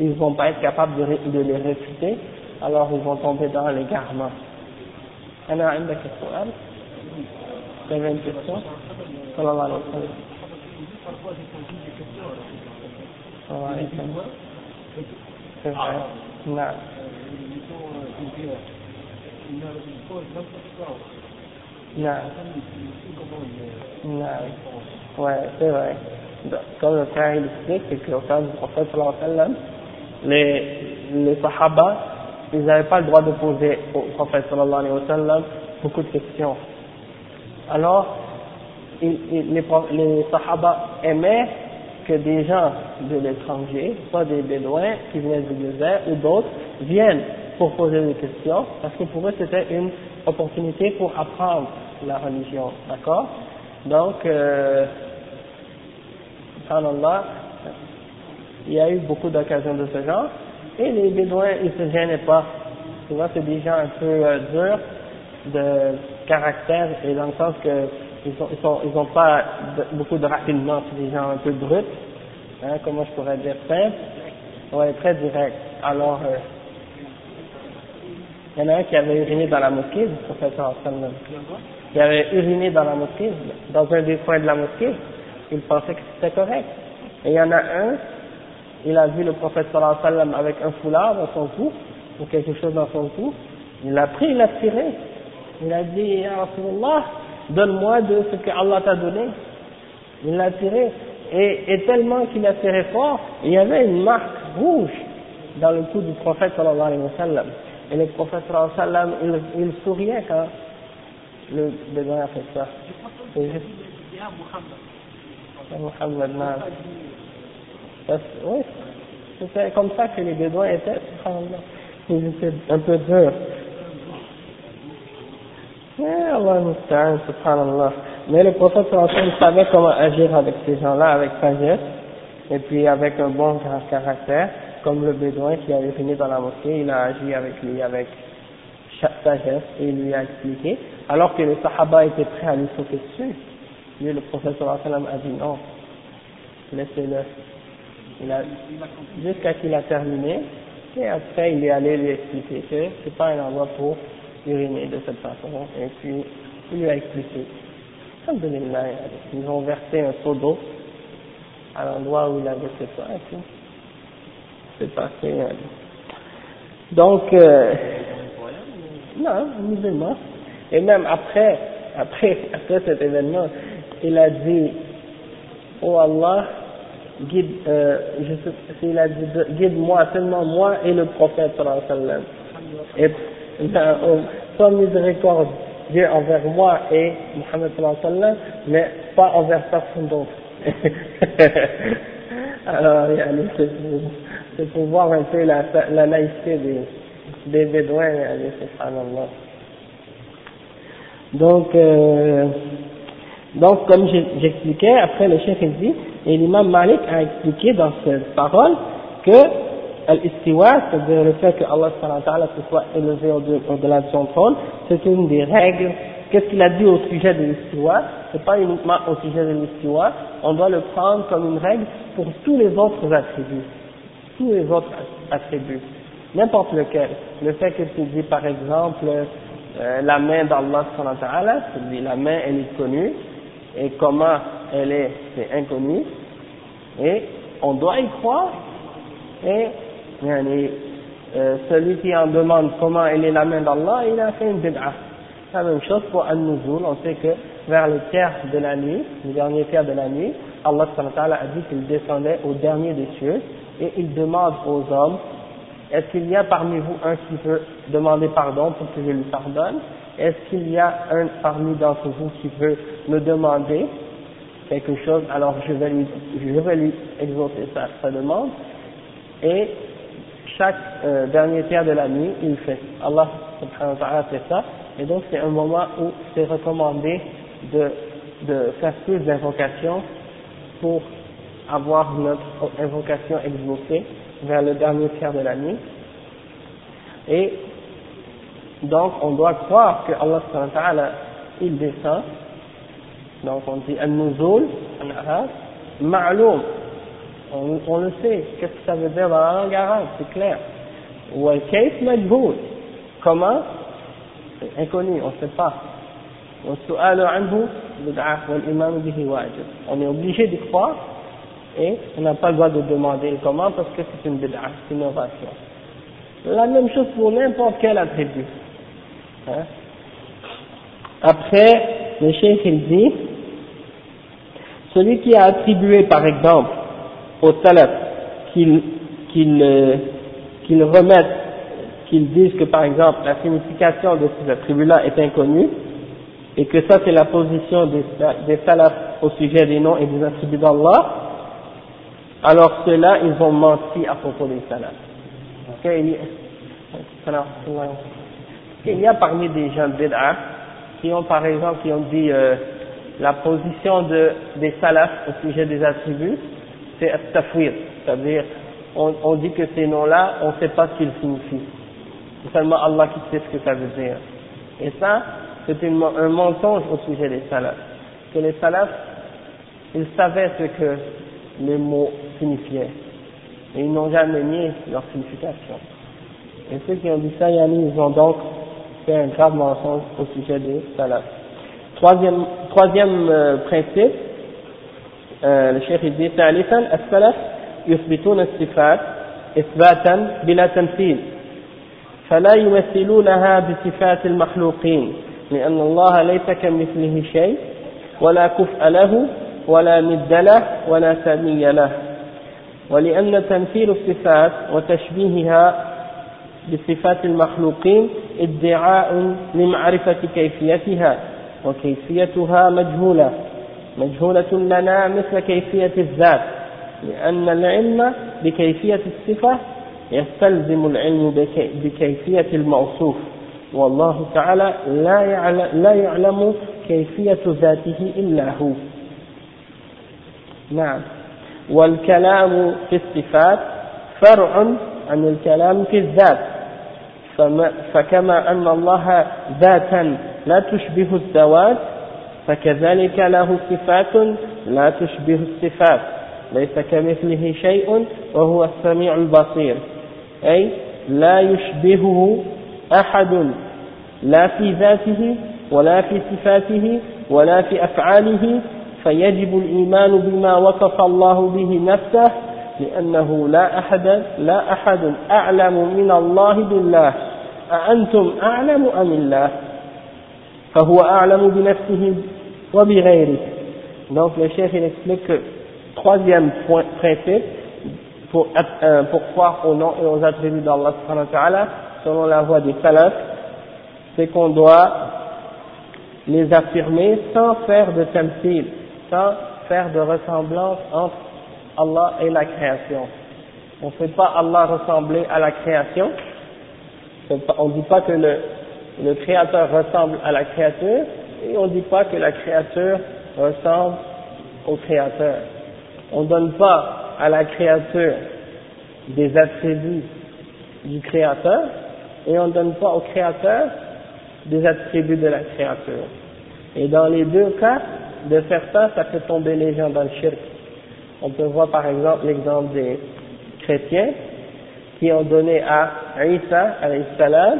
ils ne vont pas être capables de, de les réfuter, alors ils vont tomber dans l'égarement. أنا عندك السؤال تبع الكسر صلى الله عليه وسلم صلى الله عليه وسلم نعم non. Non. Ouais, c'est vrai. Comme le frère il explique, c'est qu'au temps du prophète sallallahu alayhi wa sallam, les, sahaba, ils n'avaient pas le droit de poser au prophète sallallahu alayhi wa sallam beaucoup de questions. Alors, les, les sahaba aimaient que des gens de l'étranger, soit des bédouins qui venaient du désert ou d'autres, viennent pour poser des questions, parce que pour eux c'était une opportunité pour apprendre la religion, d'accord? Donc, euh, il y a eu beaucoup d'occasions de ce genre, et les bédouins, ils se gênaient pas. Souvent, c'est des gens un peu euh, durs de caractère, et dans le sens que ils n'ont ils sont, ils ont pas beaucoup de raffinement, c'est des gens un peu bruts, hein, comment je pourrais dire, simples, ouais, très direct. Alors, euh, il y en a un qui avait uriné dans la mosquée, le professeur Hassan, qui avait uriné dans la mosquée, dans un des coins de la mosquée, il pensait que c'était correct. Et il y en a un, il a vu le prophète sallallahu alayhi wa sallam avec un foulard dans son cou, ou quelque chose dans son cou, il l'a pris, il l'a tiré. Il a dit, Ya Rasulullah, donne-moi de ce que Allah t'a donné. Il l'a tiré. Et, et tellement qu'il a tiré fort, il y avait une marque rouge dans le cou du prophète sallallahu alayhi wa sallam. Et le prophète sallam, il, il souriait quand le bédouin a fait ça. C'est. Oui, c'était comme ça que les bédouins étaient, Ils étaient un peu durs. Mais Allah musta'an, subhanallah. Mais le prophète savait comment agir avec ces gens-là, avec sagesse, et puis avec un bon caractère, comme le bédouin qui avait fini dans la mosquée, il a agi avec lui avec sagesse et il lui a expliqué, alors que les sahaba étaient prêts à lui sauter dessus. Lui, le prophète sallallahu a dit non, laissez-le. Il a, jusqu'à qu'il a terminé, et après il est allé lui expliquer que c'est pas un endroit pour uriner de cette façon, et puis il lui a expliqué. Ils ont versé un seau d'eau à l'endroit où il avait fait ça, et puis c'est passé. Donc, euh, non, musulman. Et même après, après, après cet événement, il a dit, oh Allah, guide, euh, je sais, il a dit, guide-moi, seulement moi et le prophète sallallahu alayhi wa sallam. Et sans miséricorde Dieu envers moi et Mohammed sallallahu alayhi wa sallam, mais pas envers personne d'autre. Alors, c'est pour voir un peu la, la naïveté des, des Bédouins, subhanallah. Donc, euh, donc comme j'expliquais, après le chef il dit, et l'imam Malik a expliqué dans cette parole que Al-Istiwa, c'est-à-dire le fait que Allah se soit élevé au-delà de son trône, c'est une des règles. Qu'est-ce qu'il a dit au sujet de l'Istiwa C'est pas uniquement au sujet de l'Istiwa, on doit le prendre comme une règle pour tous les autres attributs. Tous les autres attributs. N'importe lequel. Le fait que tu dis par exemple euh, la main d'Allah c'est la main elle est connue, et comment elle est, c'est inconnu, et on doit y croire, et euh, celui qui en demande comment elle est la main d'Allah, il a fait une bid'ah. La même chose pour An-Nuzul, on sait que vers le tiers de la nuit, le dernier tiers de la nuit, Allah a dit qu'il descendait au dernier des cieux et il demande aux hommes est-ce qu'il y a parmi vous un qui veut demander pardon pour que je lui pardonne? Est-ce qu'il y a un parmi d'entre vous qui veut me demander quelque chose? Alors je vais lui, je exaucer sa, sa demande. Et chaque euh, dernier tiers de la nuit, il fait. Allah subhanahu wa ta'ala fait ça. et donc c'est un moment où c'est recommandé de, de faire plus d'invocations pour avoir notre invocation exaucée vers le dernier tiers de la nuit. Et donc on doit croire que Allah il descend, donc on dit al-nuzul, ma'loum, on, on le sait, qu'est-ce que ça veut dire dans la langue arabe, c'est clair. Ou al-kayf majhoul, comment Inconnu, on ne sait pas. On est obligé de croire et on n'a pas le droit de demander comment parce que c'est une bid'a, c'est une innovation. La même chose pour n'importe quel attribut. Hein? Après, le chef il dit, celui qui a attribué par exemple au salaf qu'il qu'il euh, qu'il remette, qu'il dise que par exemple la signification de ces attributs-là est inconnue, et que ça c'est la position des, des salafs au sujet des noms et des attributs d'Allah, alors ceux-là, ils ont menti à propos des salafs. Il y a parmi des gens bid'a qui ont par exemple qui ont dit euh, la position de, des salafs au sujet des attributs, c'est tafwir, c'est-à-dire on, on, dit que ces noms-là, on ne sait pas ce qu'ils signifient. C'est seulement Allah qui sait ce que ça veut dire. Et ça, c'est un mensonge au sujet des salafs. Que les salafs, ils savaient ce que les mots signifiaient. Et ils n'ont jamais nié leur signification. Et ceux qui ont dit ça, ils ont donc fait un grave mensonge au sujet des salafs. Troisième, troisième euh, principe, euh, le chef dit, ثالثا السلف يثبتون الصفات إثباتا بلا تمثيل فلا يمثلونها بصفات المخلوقين لأن الله ليس كمثله شيء ولا كفء له ولا ند له ولا سمي له. ولأن تمثيل الصفات وتشبيهها بصفات المخلوقين ادعاء لمعرفة كيفيتها وكيفيتها مجهولة. مجهولة لنا مثل كيفية الذات لأن العلم بكيفية الصفة يستلزم العلم بكيفية الموصوف. والله تعالى لا يعلم, لا يعلم كيفية ذاته إلا هو. نعم. والكلام في الصفات فرع عن الكلام في الذات. فكما أن الله ذاتا لا تشبه الذوات فكذلك له صفات لا تشبه الصفات. ليس كمثله شيء وهو السميع البصير. أي لا يشبهه أحد. لا في ذاته ولا في صفاته ولا في أفعاله فيجب الإيمان بما وصف الله به نفسه لأنه لا أحد لا أحد أعلم من الله بالله أأنتم أعلم أم الله فهو أعلم بنفسه وبغيره donc le chef il explique que troisième point, principe pour, euh, pour croire au nom et aux attributs d'Allah selon la voie des salafs c'est qu'on doit les affirmer sans faire de tamthil faire de ressemblance entre Allah et la création. On ne fait pas Allah ressembler à la création. On ne dit pas que le, le créateur ressemble à la créature et on ne dit pas que la créature ressemble au créateur. On ne donne pas à la créature des attributs du créateur et on ne donne pas au créateur des attributs de la créature. Et dans les deux cas, de faire ça, ça fait tomber les gens dans le shirk. On peut voir par exemple l'exemple des chrétiens qui ont donné à Isa salam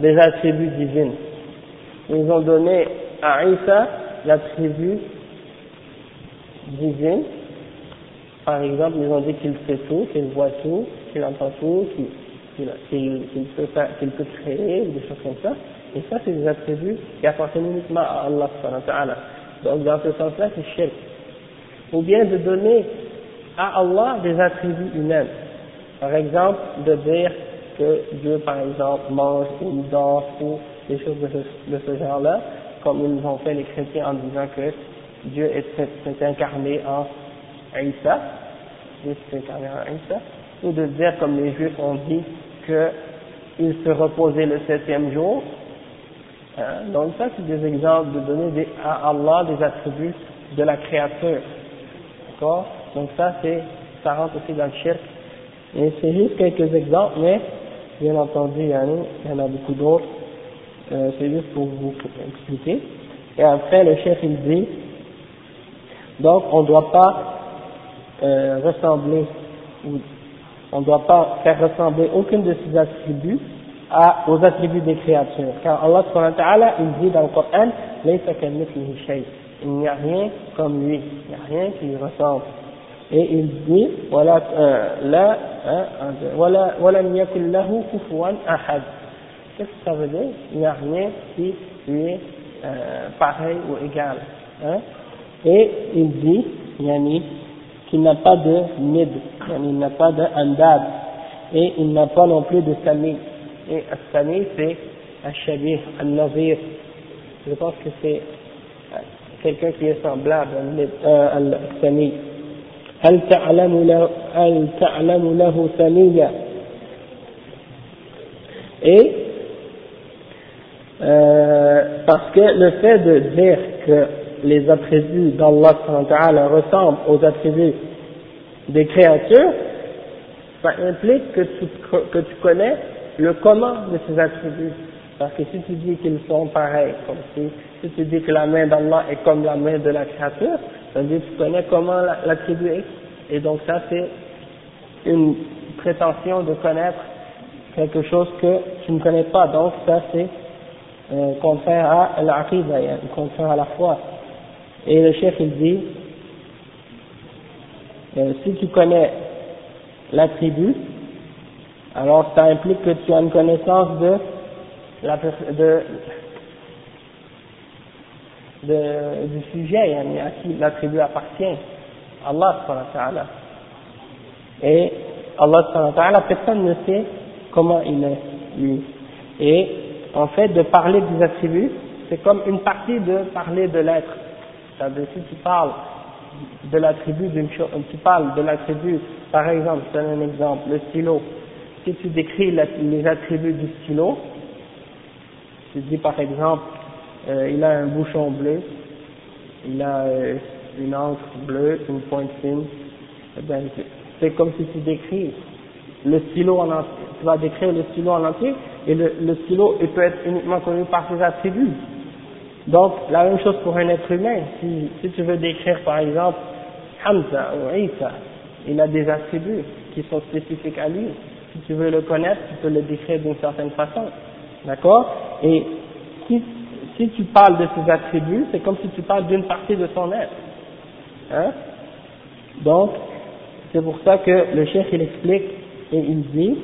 des attributs divins. Ils ont donné à Isa l'attribut divin. Par exemple, ils ont dit qu'il sait tout, qu'il voit tout, qu'il entend tout, qu'il peut, peut créer, des choses comme ça. Et ça, c'est des attributs qui appartiennent uniquement à Allah. Donc, dans ce sens-là, c'est shirk. Ou bien de donner à Allah des attributs humains. Par exemple, de dire que Dieu, par exemple, mange ou dort ou des choses de ce, genre-là, comme ils ont fait les chrétiens en disant que Dieu s'est incarné en Isa, Dieu s'est incarné en Isa, ou de dire comme les Juifs ont dit qu'il se reposait le septième jour, Hein? Donc ça, c'est des exemples de donner à Allah des attributs de la créature. D'accord? Donc ça, c'est, ça rentre aussi dans le shirk. Et c'est juste quelques exemples, mais bien entendu, il y en a beaucoup d'autres. Euh, c'est juste pour vous expliquer. Et après, le chef, il dit, donc on ne doit pas euh, ressembler, on ne doit pas faire ressembler aucune de ces attributs à, aux attributs des créatures. Car Allah il dit dans le Coran, il n'y a rien comme lui, il n'y a rien qui ressemble. Et il dit, voilà, là, voilà, voilà. Qu'est-ce que ça veut n'y a rien qui lui est euh, pareil ou égal. Hein? Et il dit, yani, qu'il n'a pas de yani, il n'a pas de andad, et il n'a pas non plus de sami. Et As-Sami, c'est Al-Shabih, Al-Nazir. Je pense que c'est quelqu'un qui est semblable à Al-Sami. هل تعلم له هل تعلم له سميا et euh, parce que le fait de dire que les attributs d'Allah ressemblent aux attributs des créatures, ça implique que tu, que tu connais le comment de ces attributs. Parce que si tu dis qu'ils sont pareils, comme si, si tu dis que la main d'Allah est comme la main de la créature, ça veut dire que tu connais comment l'attribut est. Et donc ça c'est une prétention de connaître quelque chose que tu ne connais pas. Donc ça c'est euh, contraire à l'aqidah, contraire à la foi. Et le chef il dit, euh, si tu connais l'attribut, alors ça implique que tu as une connaissance de la de, de du sujet à qui l'attribut appartient, Allah Et Allah personne ne sait comment il est lui. Et en fait, de parler des attributs, c'est comme une partie de parler de l'être. C'est-à-dire, si tu parles de l'attribut d'une chose, tu parles de l'attribut, par exemple, je donne un exemple, le stylo si tu décris les attributs du stylo, tu dis par exemple, euh, il a un bouchon bleu, il a euh, une encre bleue, une pointe fine, ben, c'est comme si tu décris le stylo en entier, tu vas décrire le stylo en entier, et le, le stylo il peut être uniquement connu par ses attributs. Donc, la même chose pour un être humain. Si, si tu veux décrire par exemple Hamza ou Isa, il a des attributs qui sont spécifiques à lui si tu veux le connaître, tu peux le décrire d'une certaine façon. D'accord? Et si, tu parles de ses attributs, c'est comme si tu parles d'une partie de son être. Hein? Donc, c'est pour ça que le chef il explique et il dit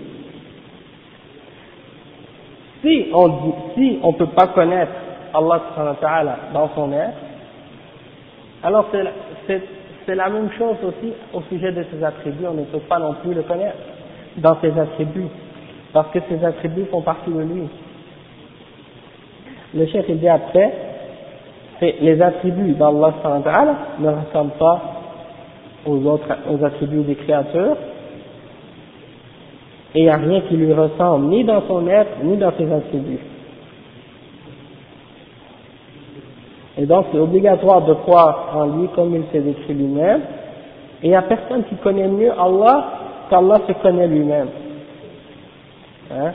si on dit, si on peut pas connaître Allah dans son être, alors c'est la même chose aussi au sujet de ses attributs, on ne peut pas non plus le connaître dans ses attributs, parce que ses attributs font partie de lui. Le chef il dit après, les attributs d'Allah ne ressemblent pas aux autres aux attributs des créatures, et il n'y a rien qui lui ressemble, ni dans son être, ni dans ses attributs. Et donc c'est obligatoire de croire en lui comme il s'est décrit lui-même, et il n'y a personne qui connaît mieux Allah qu'Allah se connaît lui-même. Hein?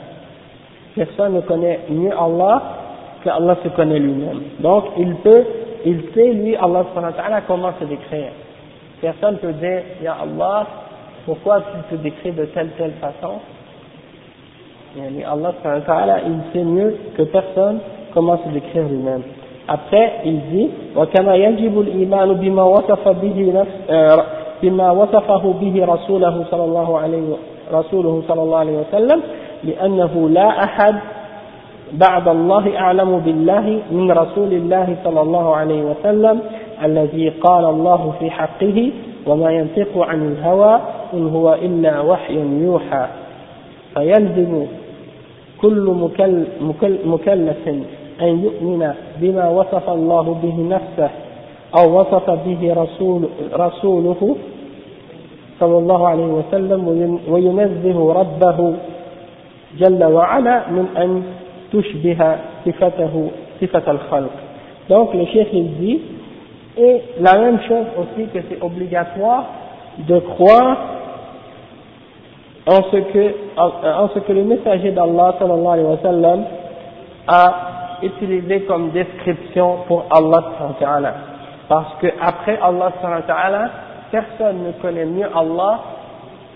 Personne ne connaît mieux Allah qu'Allah se connaît lui-même. Donc, il peut, il sait, lui, Allah comment se décrire. Personne peut dire, Ya Allah, pourquoi tu te décris de telle, telle façon Allah il sait mieux que personne comment se décrire lui-même. Après, il dit, وكما يجب الإيمان بما وصف به نفس بما وصفه به رسوله صلى الله عليه رسوله صلى الله عليه وسلم لأنه لا أحد بعد الله أعلم بالله من رسول الله صلى الله عليه وسلم الذي قال الله في حقه وما ينطق عن الهوى إن هو إلا وحي يوحى. فيلزم كل مكلف أن يؤمن بما وصف الله به نفسه أو وصف به رسول رسوله صلى الله عليه وسلم وينزه ربه جل وعلا من أن تشبه صفته sifat al-khalq. Donc le chef il dit, et la même chose aussi que c'est obligatoire de croire en ce que, en, ce que le messager d'Allah sallallahu alayhi wa sallam a utilisé comme description pour Allah Parce que après Allah personne ne connaît mieux Allah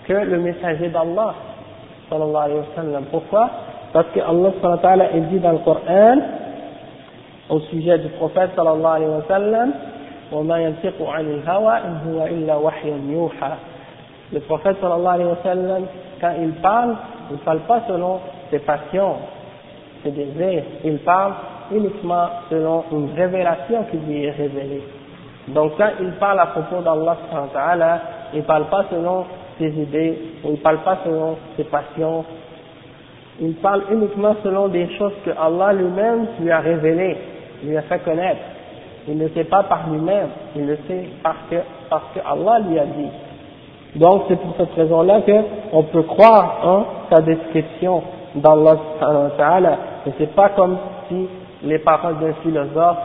que le messager d'Allah sallallahu alayhi wa sallam. Pourquoi Parce que Allah il dit dans le Coran au sujet du prophète sallallahu alayhi wa sallam وما ينطق عن الهوى إن هو إلا وحي يوحى le prophète sallallahu alayhi wa sallam, quand il parle, il ne parle pas selon ses passions, ses désirs, il parle uniquement selon une révélation qui lui est révélée. Donc quand il parle à propos d'Allah, il ne parle pas selon ses idées, il ne parle pas selon ses passions, il parle uniquement selon des choses que Allah lui-même lui a révélées, lui a fait connaître. Il ne sait pas par lui-même, il le sait parce que, parce que Allah lui a dit. Donc c'est pour cette raison-là qu'on peut croire en sa description d'Allah. Et c'est pas comme si les paroles d'un philosophe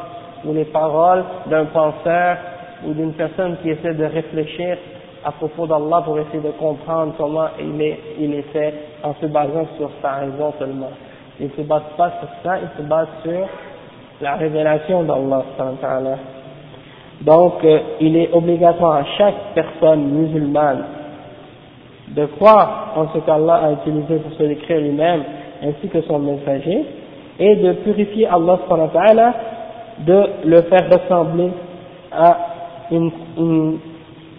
ou les paroles d'un penseur ou d'une personne qui essaie de réfléchir à propos d'Allah pour essayer de comprendre comment il est, il est fait en se basant sur sa raison seulement. Il ne se base pas sur ça, il se base sur la révélation d'Allah. Donc, euh, il est obligatoire à chaque personne musulmane de croire en ce qu'Allah a utilisé pour se décrire lui-même, ainsi que son messager, et de purifier Allah de le faire ressembler à une, une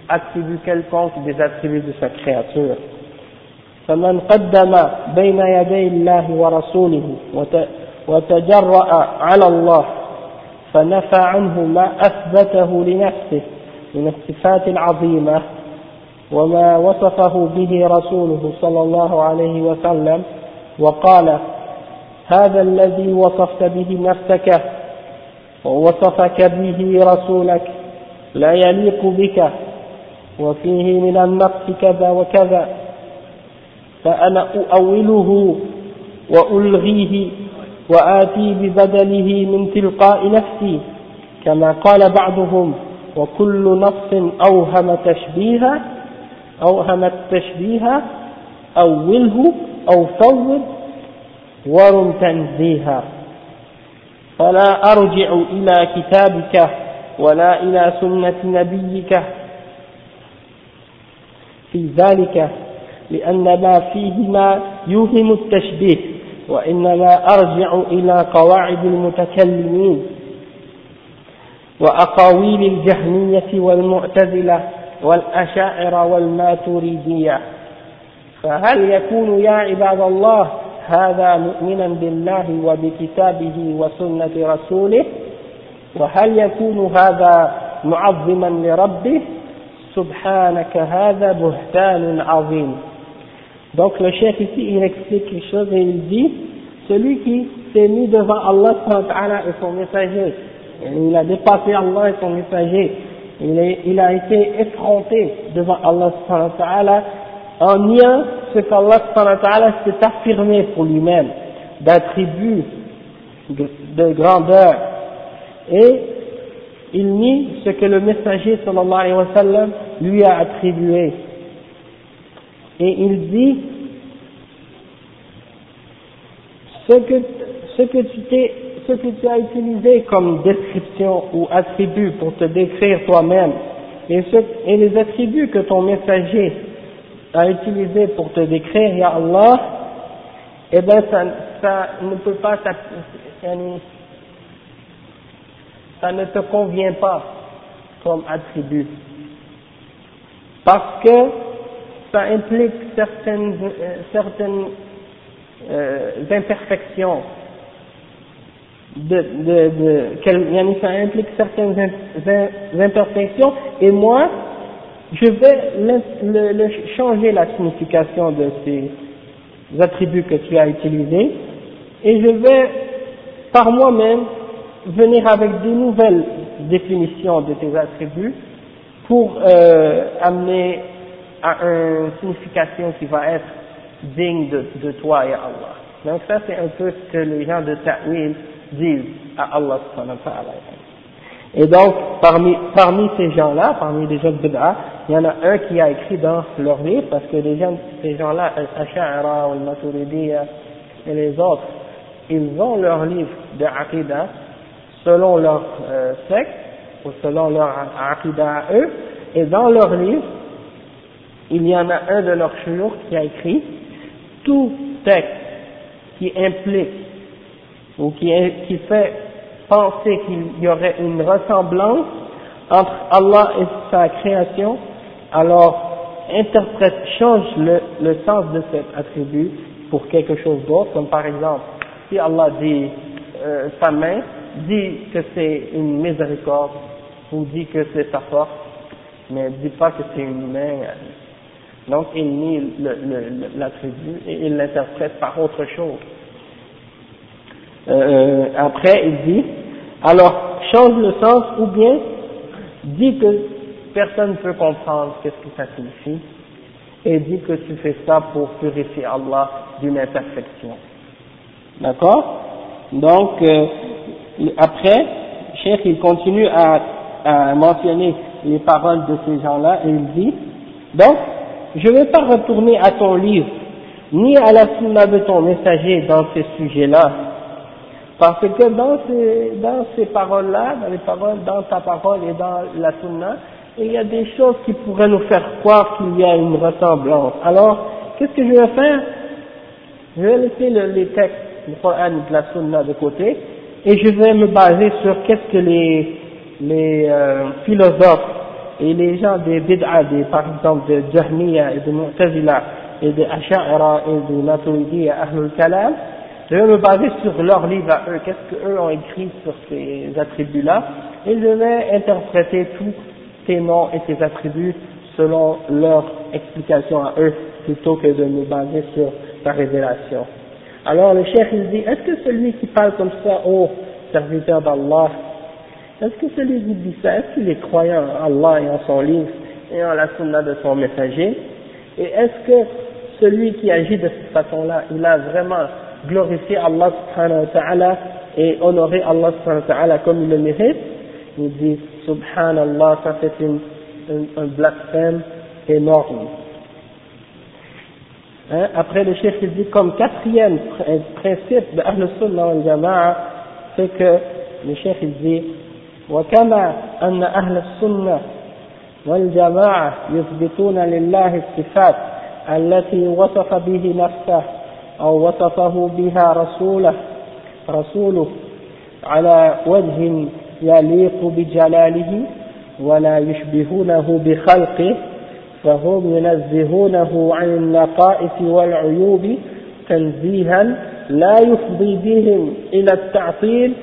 attribut quelconque des attributs de sa créature. فمن قدم بين يدي الله ورسوله وتجرأ على الله فنفى عنه ما أثبته لنفسه من الصفات العظيمة وما وصفه به رسوله صلى الله عليه وسلم وقال هذا الذي وصفت به نفسك ووصفك به رسولك لا يليق بك وفيه من النقص كذا وكذا فأنا أؤوله وألغيه وآتي ببدله من تلقاء نفسي كما قال بعضهم وكل نص أوهم تشبيها أوهم التشبيه أوله أو فوض ورم تنزيها. فلا أرجع إلى كتابك ولا إلى سنة نبيك في ذلك لأن ما فيهما يوهم التشبيه وإنما أرجع إلى قواعد المتكلمين وأقاويل الجهمية والمعتزلة والأشاعرة والماتريدية. فهل يكون يا عباد الله هذا مؤمنا بالله وبكتابه وسنة رسوله وهل يكون هذا معظما لربه سبحانك هذا بهتان عظيم Donc le chef ici, il explique quelque chose et il dit, celui qui s'est mis devant Allah et son messager, il a dépassé Allah et son messager, il, est, il a été effronté devant Allah en niant ce qu'Allah s'est affirmé pour lui-même, d'attributs de, grandeur. Et il nie ce que le messager sallallahu alayhi wa sallam lui a attribué et il dit ce que, ce que tu t'es ce que tu as utilisé comme description ou attribut pour te décrire toi-même et, et les attributs que ton messager a utilisé pour te décrire, Ya Allah, eh bien ça, ça ne peut pas, ça, ça ne te convient pas comme attribut. Parce que ça implique certaines, euh, certaines euh, imperfections, de, de, de, ça implique certaines imperfections, et moi, je vais changer la signification de ces attributs que tu as utilisés, et je vais, par moi-même, venir avec de nouvelles définitions de tes attributs pour euh, amener a une signification qui va être digne de, toi et Allah. Donc ça c'est un peu ce que les gens de Ta'wil disent à Allah ta'ala. Et donc, parmi, parmi ces gens-là, parmi les gens de Bid'a, il y en a un qui a écrit dans leur livre, parce que les gens, ces gens-là, Al-Ash'ara, Al-Maturidiyya et les autres, ils ont leur livre de Aqidah selon leur euh, secte, ou selon leur Aqidah à eux, et dans leur livre, il y en a un de leurs chouyours qui a écrit tout texte qui implique ou qui fait penser qu'il y aurait une ressemblance entre Allah et sa création, alors interprète, change le, le sens de cet attribut pour quelque chose d'autre, comme par exemple, si Allah dit euh, sa main, dit que c'est une miséricorde, ou dit que c'est sa force, mais dit pas que c'est une main. Donc il nie l'attribut et il l'interprète par autre chose. Euh, après, il dit, alors change le sens ou bien dis que personne ne peut comprendre qu'est-ce que ça signifie et dis que tu fais ça pour purifier Allah d'une imperfection. D'accord? Donc, euh, après, Cheikh, il continue à, à mentionner les paroles de ces gens-là et il dit, donc, je ne vais pas retourner à ton livre, ni à la sunna de ton messager dans ces sujets-là, parce que dans ces, dans ces paroles-là, dans les paroles, dans ta parole et dans la sunna, il y a des choses qui pourraient nous faire croire qu'il y a une ressemblance. Alors, qu'est-ce que je vais faire? Je vais laisser les textes du Coran et de la sunna de côté, et je vais me baser sur qu'est-ce que les, les euh, philosophes et les gens des bid'a, des, par exemple de Jahmiya et de Mu'tazila et de Asha'ira et de Maturidi et Ahlul Kalam, je vais me baser sur leurs livres à eux, qu'est-ce qu'eux ont écrit sur ces attributs-là, et je vais interpréter tous ces noms et ces attributs selon leur explication à eux, plutôt que de me baser sur la révélation. Alors le chef il dit, est-ce que celui qui parle comme ça au serviteur d'Allah, est-ce que celui qui dit ça, est-ce qu'il est croyant en Allah et en son livre et en la sunna de son messager? Et est-ce que celui qui agit de cette façon-là, il a vraiment glorifier Allah subhanahu wa ta'ala et honorer Allah subhanahu wa ta'ala comme il le mérite, il dit subhanallah, ça c'est une, un blasphème énorme. Hein? Après le chef il dit comme quatrième principe de Ahl Sunnah wal Jama'a, c'est que le chef il dit وكما أن أهل السنة والجماعة يثبتون لله الصفات التي وصف به نفسه أو وصفه بها رسوله رسوله على وجه يليق بجلاله ولا يشبهونه بخلقه فهم ينزهونه عن النقائص والعيوب تنزيها لا يفضي بهم إلى التعطيل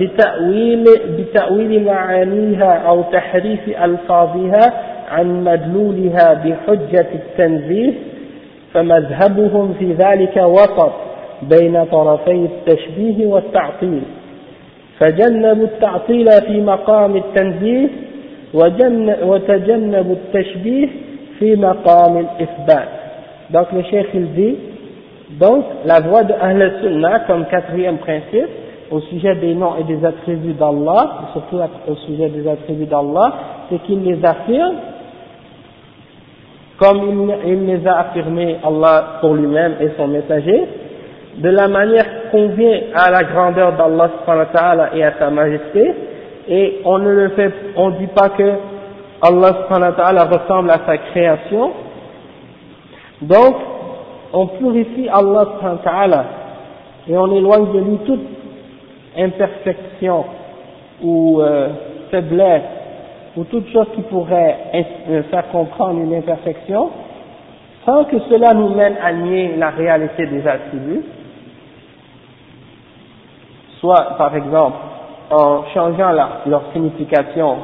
بتأويل, بتأويل معانيها أو تحريف ألفاظها عن مدلولها بحجة التنزيه فمذهبهم في ذلك وسط بين طرفي التشبيه والتعطيل. فجنبوا التعطيل في مقام التنزيه وتجنبوا التشبيه في مقام الإثبات donc le cheikh il dit donc la voie de Ahl Sunnah comme quatrième principe au sujet des noms et des attributs d'Allah surtout au sujet des attributs d'Allah c'est qu'il les affirme comme il, les a affirmés Allah pour lui-même et son messager, de la manière qu'on vient à la grandeur d'Allah et à sa majesté, et on ne le fait, on dit pas que Allah ressemble à sa création, donc on purifie Allah et on éloigne de lui toute imperfection ou euh, faiblesse ou toute chose qui pourrait euh, faire comprendre une imperfection, sans que cela nous mène à nier la réalité des attributs, soit par exemple en changeant leur signification,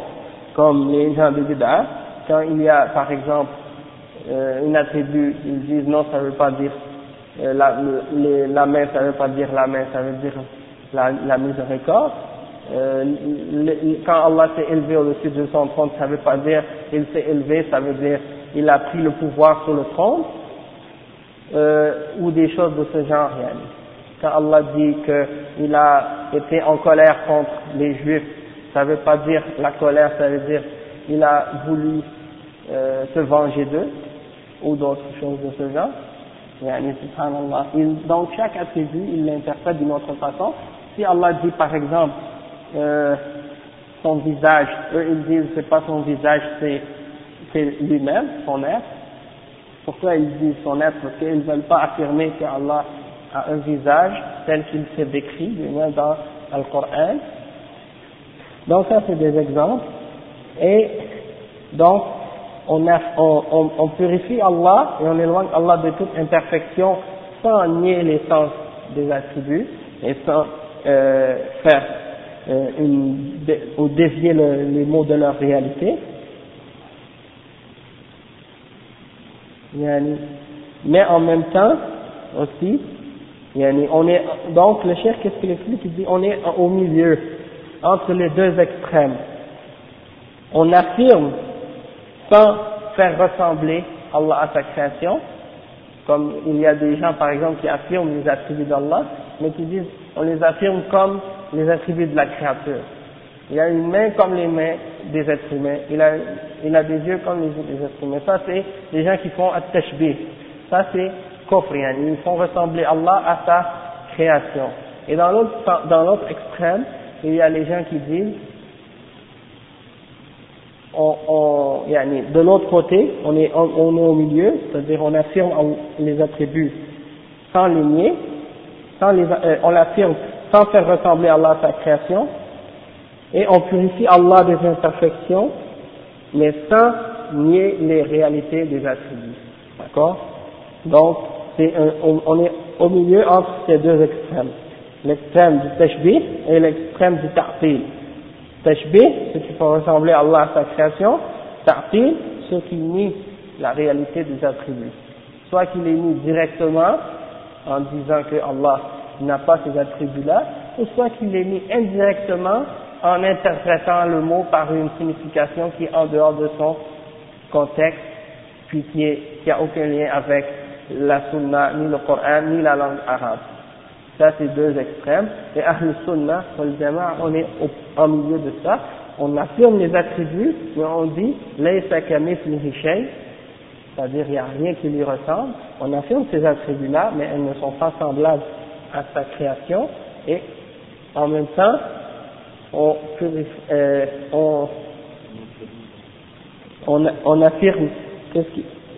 comme les gens de Bida, quand il y a par exemple euh, un attribut, ils disent non, ça ne veut pas dire euh, la, la, main, ça ne veut pas dire la main, ça veut dire la, la miséricorde, euh, quand Allah s'est élevé au-dessus de son trône, ça ne veut pas dire il s'est élevé, ça veut dire il a pris le pouvoir sur le trône, euh, ou des choses de ce genre. Quand Allah dit qu'il a été en colère contre les juifs, ça ne veut pas dire la colère, ça veut dire il a voulu euh, se venger d'eux, ou d'autres choses de ce genre. donc chaque attribut, il l'interprète d'une autre façon. Si Allah dit par exemple euh, son visage, eux ils disent c'est pas son visage, c'est lui-même, son être. Pourquoi ils disent son être? Parce qu'ils ne veulent pas affirmer qu'Allah a un visage tel qu'il s'est décrit lui-même dans le Coran. Donc ça c'est des exemples. Et donc on, on, on, purifie Allah et on éloigne Allah de toute imperfection sans nier l'essence des attributs et sans euh, faire euh, une, ou dévier les mots de leur réalité. Mais en même temps aussi, on est, donc le cher qu'est-ce qu'il explique? Il dit on est au milieu, entre les deux extrêmes. On affirme sans faire ressembler Allah à sa création, comme il y a des gens par exemple qui affirment les attributs d'Allah, mais qui disent on les affirme comme les attributs de la créature. Il a une main comme les mains des êtres humains, il a, il a des yeux comme les, les êtres humains. Ça c'est des gens qui font at-tashbih. Ça c'est kufr, ils font ressembler Allah à sa création. Et dans l'autre, extrême, il y a les gens qui disent de l'autre côté, on est, on, est au milieu, c'est-à-dire on affirme les attributs sans les nier, sans euh, on l'affirme sans faire ressembler Allah à sa création, et on purifie Allah des imperfections, mais sans nier les réalités des attributs. D'accord? Donc, on, est au milieu entre ces deux extrêmes. L'extrême du tashbih et l'extrême du ta'til. Tashbih, ce qui faut ressembler à Allah à sa création. Ta'til, ce qui nie la réalité des attributs. Soit qu'il est mis directement en disant que Allah n'a pas ces attributs-là, ou soit qu'il est mis indirectement en interprétant le mot par une signification qui est en dehors de son contexte, puis qui n'a aucun lien avec la sunna, ni le Coran, ni la langue arabe. Ça, c'est deux extrêmes. Et Ahl Sunnah, on est au, au milieu de ça. On affirme les attributs, mais on dit, c'est-à-dire il n'y a rien qui lui ressemble. On affirme ces attributs-là, mais elles ne sont pas semblables à sa création. Et en même temps, on, euh, on, on, on affirme qu'est-ce qui,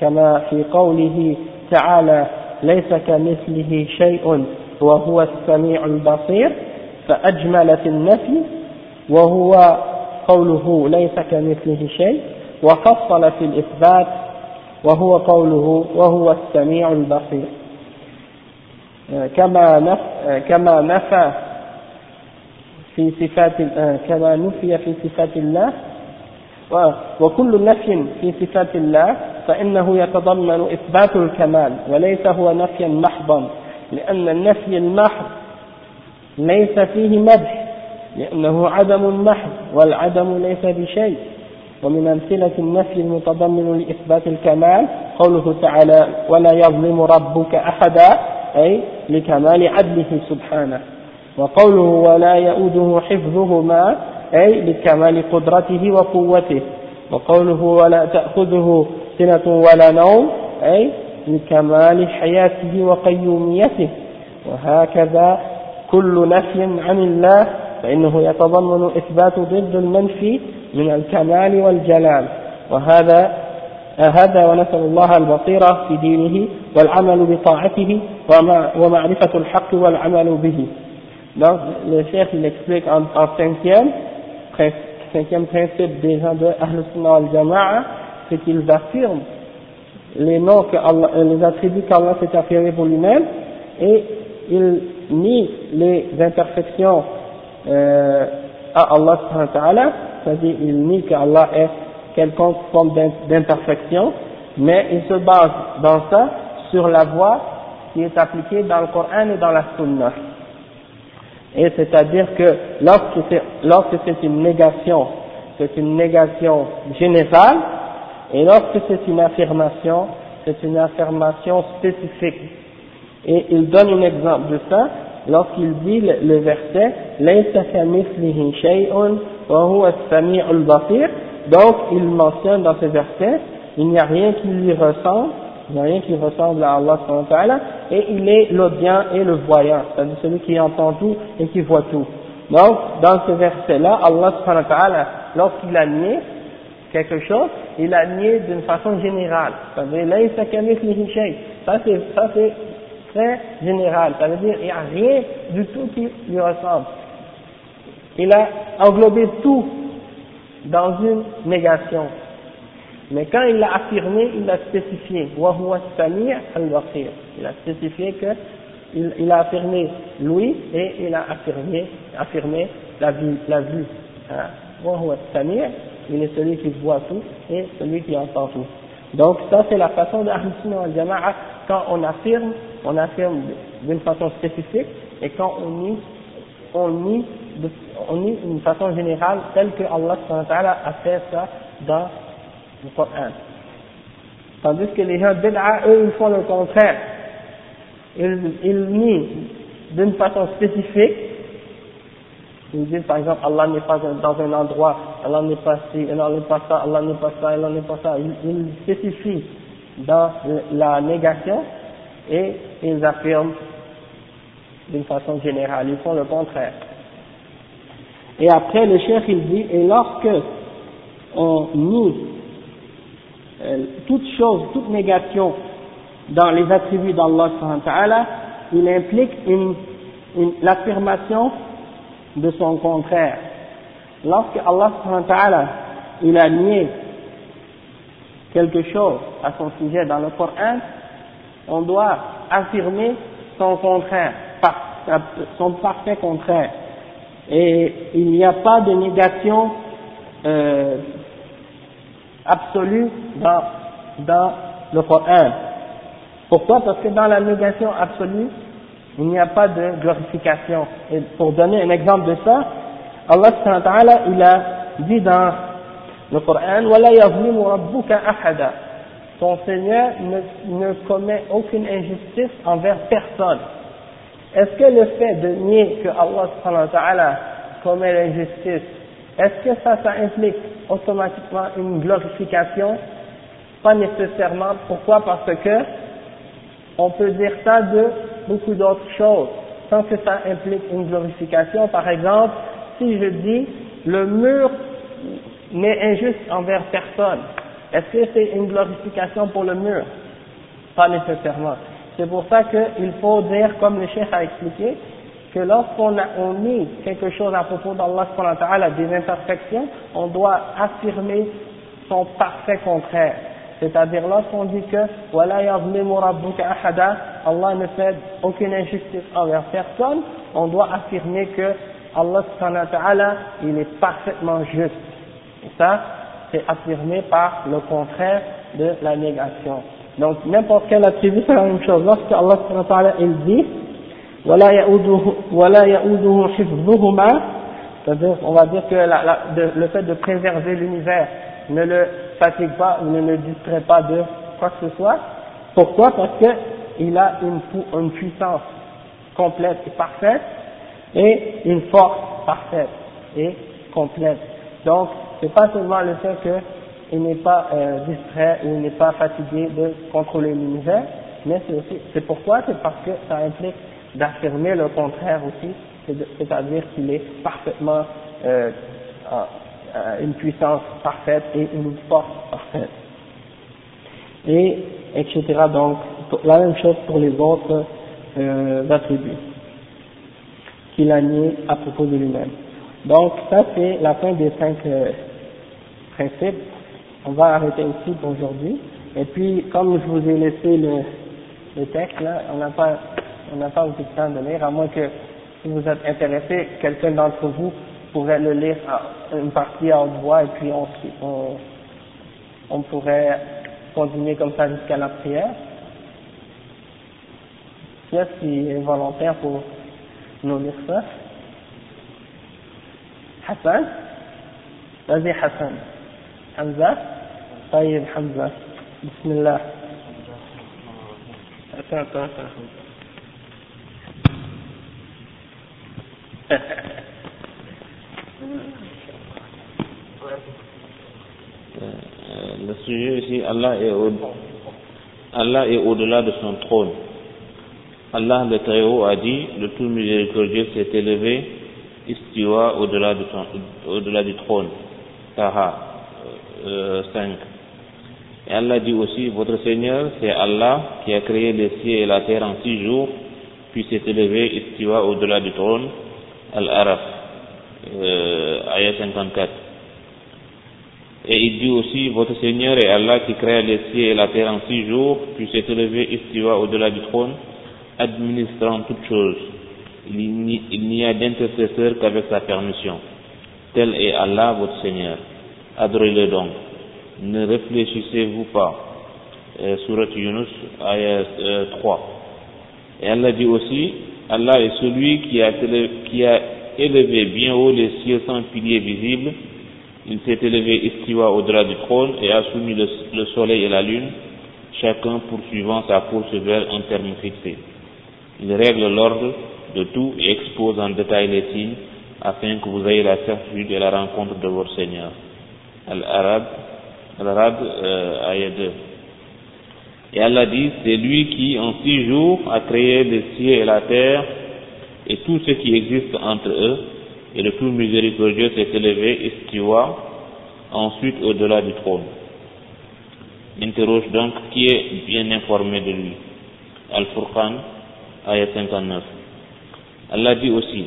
كما في قوله تعالى ليس كمثله شيء وهو السميع البصير فأجمل في النفي وهو قوله ليس كمثله شيء وفصل في الإثبات وهو قوله وهو السميع البصير. كما نف كما نفى في صفات كما نفي في صفات الله وكل نفي في صفات الله فإنه يتضمن إثبات الكمال وليس هو نفيا محضا لأن النفي المحض ليس فيه مدح لأنه عدم محض والعدم ليس بشيء. ومن أمثلة النفي المتضمن لإثبات الكمال قوله تعالى ولا يظلم ربك أحدا أي لكمال عدله سبحانه. وقوله ولا يؤوده حفظهما أي لكمال قدرته وقوته. وقوله ولا تأخذه سنة ولا نوم أي لكمال حياته وقيوميته. وهكذا كل نفي عن الله فإنه يتضمن إثبات ضد المنفي من الكمال والجلال. وهذا هذا ونسأل الله البصيرة في دينه والعمل بطاعته ومعرفة الحق والعمل به. Donc, le chef, il explique en, en cinquième, cinquième principe des gens de Ahl Sunnah al-Jama'a, c'est qu'ils affirment les noms que Allah, euh, les attributs qu'Allah s'est affirmé pour lui-même et ils nie les imperfections euh, à Allah c'est-à-dire il nie qu'Allah est quelconque forme d'imperfection, mais il se base dans ça sur la voie qui est appliquée dans le Coran et dans la Sunna. Et c'est-à-dire que lorsque c'est une négation, c'est une négation générale, et lorsque c'est une affirmation, c'est une affirmation spécifique. Et il donne un exemple de ça lorsqu'il dit le, le verset donc il mentionne dans ce verset il n'y a rien qui lui ressemble il n'y a rien qui ressemble à Allah et il est l'audient et le voyant c'est-à-dire celui qui entend tout et qui voit tout donc dans ce verset là Allah lorsqu'il a nié quelque chose il a nié d'une façon générale c'est-à-dire ça c'est ça c'est très général, ça veut dire qu'il n'y a rien du tout qui lui ressemble. Il a englobé tout dans une négation. Mais quand il l'a affirmé, il l'a spécifié. Il a spécifié que il, a affirmé lui et il a affirmé, affirmé la vue. La vue. Hein. Il est celui qui voit tout et celui qui entend tout. Donc ça c'est la façon de al-Jama'a quand on affirme, on affirme d'une façon spécifique et quand on nie, on nie, on nie d'une façon générale telle que Allah a fait ça dans le Coran. Tandis que les gens bid'a, eux, ils font le contraire. Ils, ils nient d'une façon spécifique ils disent par exemple Allah n'est pas dans un endroit, Allah n'est pas ci, Allah n'est pas ça, Allah n'est pas ça, Allah n'est pas ça. Ils, spécifient dans la négation et ils affirment d'une façon générale, ils font le contraire. Et après le chef il dit, et lorsque on nie euh, toute chose, toute négation dans les attributs d'Allah, il implique l'affirmation de son contraire. Lorsque Allah il a nié quelque chose à son sujet dans le Coran, on doit affirmer son contraire, son parfait contraire. Et il n'y a pas de négation euh, absolue dans, dans le Coran. Pourquoi? Parce que dans la négation absolue, il n'y a pas de glorification. Et pour donner un exemple de ça, Allah il a dit dans le Coran, Ton Seigneur ne, commet aucune injustice envers personne. Est-ce que le fait de nier que Allah commet l'injustice, est-ce que ça, ça implique automatiquement une glorification? Pas nécessairement. Pourquoi? Parce que on peut dire ça de beaucoup d'autres choses, sans que ça implique une glorification. Par exemple, si je dis le mur n'est injuste envers personne, est-ce que c'est une glorification pour le mur? Pas nécessairement. C'est pour ça qu'il faut dire, comme le chef a expliqué, que lorsqu'on on nie quelque chose à propos d'Allah des imperfections, on doit affirmer son parfait contraire. C'est-à-dire lorsqu'on dit que Allah ne fait aucune injustice envers personne, on doit affirmer que Allah il est parfaitement juste. Et ça, c'est affirmé par le contraire de la négation. Donc n'importe quel attribut, c'est la même chose. Lorsque Allah il dit c'est-à-dire, on va dire que le fait de préserver l'univers ne le fatigue pas ou ne le distrait pas de quoi que ce soit. Pourquoi? Parce qu'il a une, une puissance complète et parfaite et une force parfaite et complète. Donc, c'est pas seulement le fait qu'il n'est pas euh, distrait ou il n'est pas fatigué de contrôler l'univers, mais c'est aussi, c'est pourquoi C'est parce que ça implique d'affirmer le contraire aussi, c'est-à-dire qu'il est parfaitement euh, euh, une puissance parfaite et une force parfaite. Et, etc. Donc, la même chose pour les autres euh, attributs qu'il a nié à propos de lui-même. Donc, ça c'est la fin des cinq euh, principes. On va arrêter ici pour aujourd'hui. Et puis, comme je vous ai laissé le, texte là, on n'a pas On n'a pas beaucoup de temps de lire, à moins que si vous êtes intéressé, quelqu'un d'entre vous pourrait le lire à une partie à haute voix et puis on, on, on pourrait continuer comme ça jusqu'à la prière. Qui est volontaire pour nous lire ça Hassan Vas-y Hassan. Hamza طيب حمزة بسم الله attends attends attends le sujet ici, Allah est au, Allah est au-delà de son trône. Allah le Très-Haut a dit, le tout miséricordieux s'est élevé, istiwa au-delà du trône. Taha euh, 5. Et Allah dit aussi, votre Seigneur, c'est Allah qui a créé les cieux et la terre en six jours, puis s'est élevé, istiwa au-delà du trône. Al-Araf, euh, ayat 54. Et il dit aussi, votre Seigneur est Allah qui crée les cieux et la terre en six jours, puis s'est élevé istiwa au-delà du trône, administrant toutes choses. Il n'y a d'intercesseur qu'avec sa permission. Tel est Allah, votre Seigneur. Adorez-le donc. Ne réfléchissez-vous pas. Euh, Surat Yunus, ayat euh, 3. Et Allah dit aussi, Allah est celui qui a, élevé bien haut les cieux sans piliers visibles, il s'est élevé istiwa au-delà du trône et a soumis le, soleil et la lune, chacun poursuivant sa course vers un terme fixé. Il règle l'ordre de tout et expose en détail les signes afin que vous ayez la certitude et la rencontre de votre Seigneur. Al-Arab, Al-Arab, euh, ayat 2. Et Allah dit, c'est lui qui en six jours a créé les cieux et la terre et tout ce qui existe entre eux, et le tout miséricordieux s'est élevé, istiwa, ensuite au-delà du trône. Interroge donc qui est bien informé de lui. Al-Furqan, ayat 59. Allah dit aussi,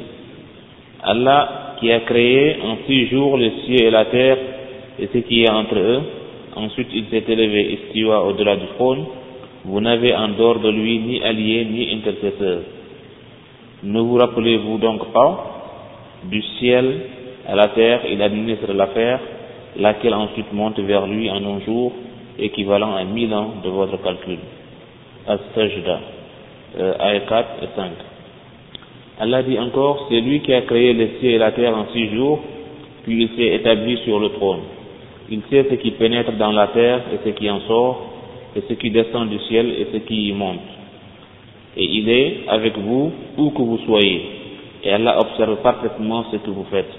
Allah qui a créé en six jours les cieux et la terre et ce qui est entre eux, ensuite il s'est élevé, istiwa, au-delà du trône, vous n'avez en dehors de lui ni allié ni intercesseur. Ne vous rappelez-vous donc pas du ciel à la terre, il administre l'affaire, laquelle ensuite monte vers lui en un jour, équivalent à mille ans de votre calcul? As-Sajda, euh, ayat 4 et 5. Allah dit encore, c'est lui qui a créé les cieux et la terre en six jours, puis il s'est établi sur le trône. Il sait ce qui pénètre dans la terre et ce qui en sort, et ce qui descend du ciel et ce qui y monte. Et il est avec vous où que vous soyez. Et Allah observe parfaitement ce que vous faites.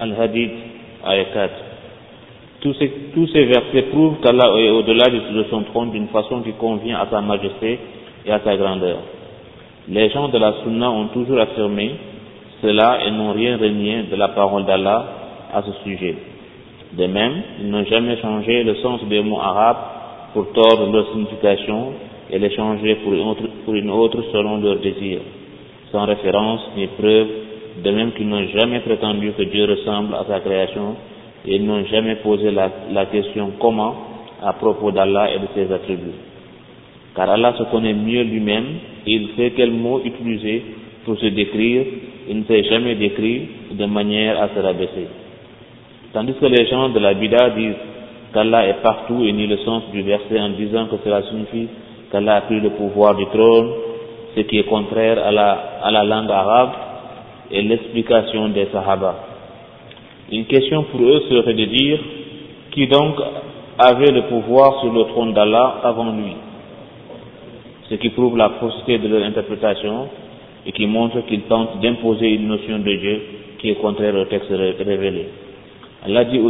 Al-Hadid, ayat 4. Tous ces, tous ces versets prouvent qu'Allah est au-delà de son trône d'une façon qui convient à sa majesté et à sa grandeur. Les gens de la Sunna ont toujours affirmé cela et n'ont rien renié de la parole d'Allah à ce sujet. De même, ils n'ont jamais changé le sens des mots arabes pour tordre leur signification et les changer pour une autre, selon leur désir, sans référence ni preuve, de même qu'ils n'ont jamais prétendu que Dieu ressemble à sa création et ils n'ont jamais posé la question comment à propos d'Allah et de ses attributs. Car Allah se connaît mieux lui-même et il sait quel mot utiliser pour se décrire, il ne s'est jamais décrit de manière à se rabaisser. Tandis que les gens de la Bida disent qu'Allah est partout et ni le sens du verset en disant que cela signifie qu'Allah a pris le pouvoir du trône, ce qui est contraire à la, à la langue arabe et l'explication des Sahaba. Une question pour eux serait de dire qui donc avait le pouvoir sur le trône d'Allah avant lui, ce qui prouve la fausseté de leur interprétation et qui montre qu'ils tentent d'imposer une notion de Dieu qui est contraire au texte révélé. Allah dit.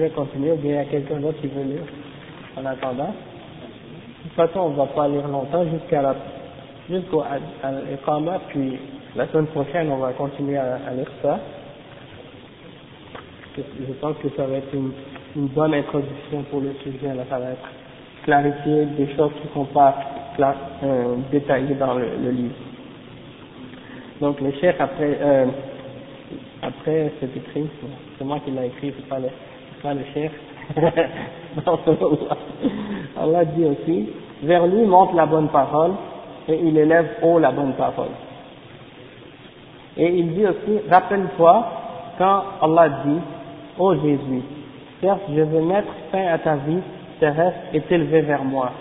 Vais continuer, ou bien il y a quelqu'un d'autre qui veut lire en attendant? De toute façon, on ne va pas lire longtemps jusqu'à la, jusqu'au puis la semaine prochaine, on va continuer à, lire ça. Je pense que ça va être une, bonne introduction pour le sujet, là, ça va être clarifier des choses qui ne sont pas euh, détaillées dans le, livre. Donc, le chef, après, euh, après c'est écrit, c'est moi qui l'ai écrit, c'est pas pas le chef. Allah dit aussi, vers lui monte la bonne parole et il élève haut la bonne parole. Et il dit aussi, rappelle-toi quand Allah dit, ô Jésus, certes je vais mettre fin à ta vie terrestre et t'élever vers moi.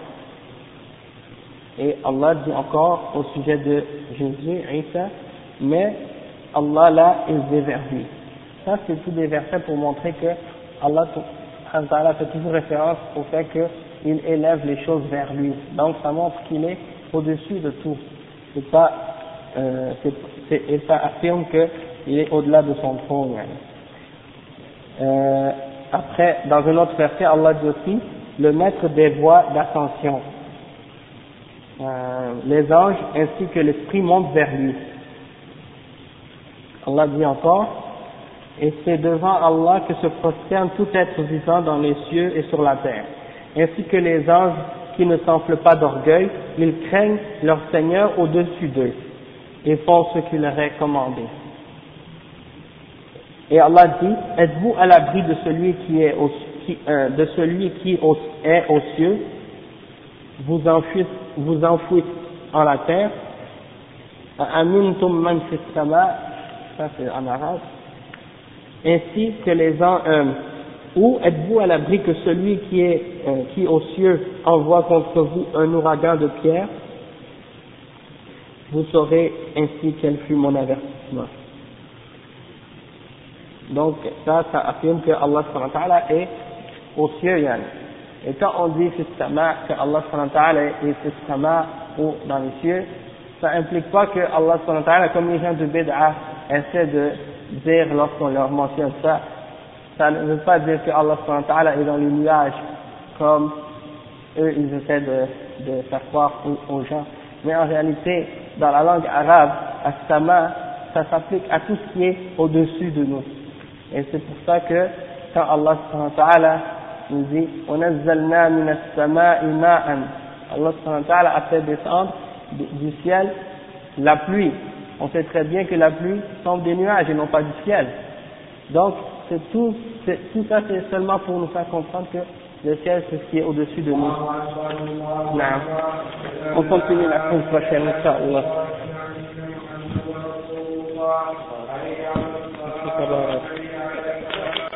Et Allah dit encore au sujet de Jésus, Isa, mais Allah l'a élevé vers lui. Ça, c'est tous des versets pour montrer que Allah fait toujours référence au fait qu'il élève les choses vers lui. Donc, ça montre qu'il est au-dessus de tout. C'est pas, euh, c'est, et ça affirme qu'il est au-delà de son trône. Euh, après, dans un autre verset, Allah dit aussi, le maître des voies d'ascension. Euh, les anges ainsi que l'esprit montent vers lui. Allah dit encore, et c'est devant Allah que se prosterne tout être vivant dans les cieux et sur la terre, ainsi que les anges qui ne s'enflent pas d'orgueil, ils craignent leur Seigneur au-dessus d'eux et font ce qu'il leur est commandé. Et Allah dit, êtes-vous à l'abri de celui qui est euh, de celui qui est aux cieux, vous enfouissez, vous enfouissez en la terre, Amintum man ça c'est en arabe, ainsi que les ans, euh, ou êtes-vous à l'abri que celui qui est, euh, qui aux cieux envoie contre vous un ouragan de pierre, vous saurez ainsi quel fut mon avertissement. Donc ça, ça affirme que Allah est aux cieux, yani. Et quand on dit sama, que Allah est sama ou dans les cieux, ça implique pas que Allah comme les gens de Bid'a essaient de dire lorsqu'on leur mentionne ça, ça ne veut pas dire que Allah subhanahu wa ta'ala est dans les nuages, comme eux ils essaient de, de faire croire aux, aux gens. Mais en réalité, dans la langue arabe, as-sama, ça s'applique à tout ce qui est au-dessus de nous. Et c'est pour ça que quand Allah subhanahu wa ta'ala nous dit وَنَزَّلْنَا مِنَ السَّمَاءِ مَاءً Allah subhanahu wa ta'ala a fait descendre du du ciel la pluie. on sait très bien que la pluie tombe des nuages et non pas du ciel. Donc, c'est tout, tout ça, c'est seulement pour nous faire comprendre que le ciel, c'est ce qui est au-dessus de nous. On continue la semaine prochaine,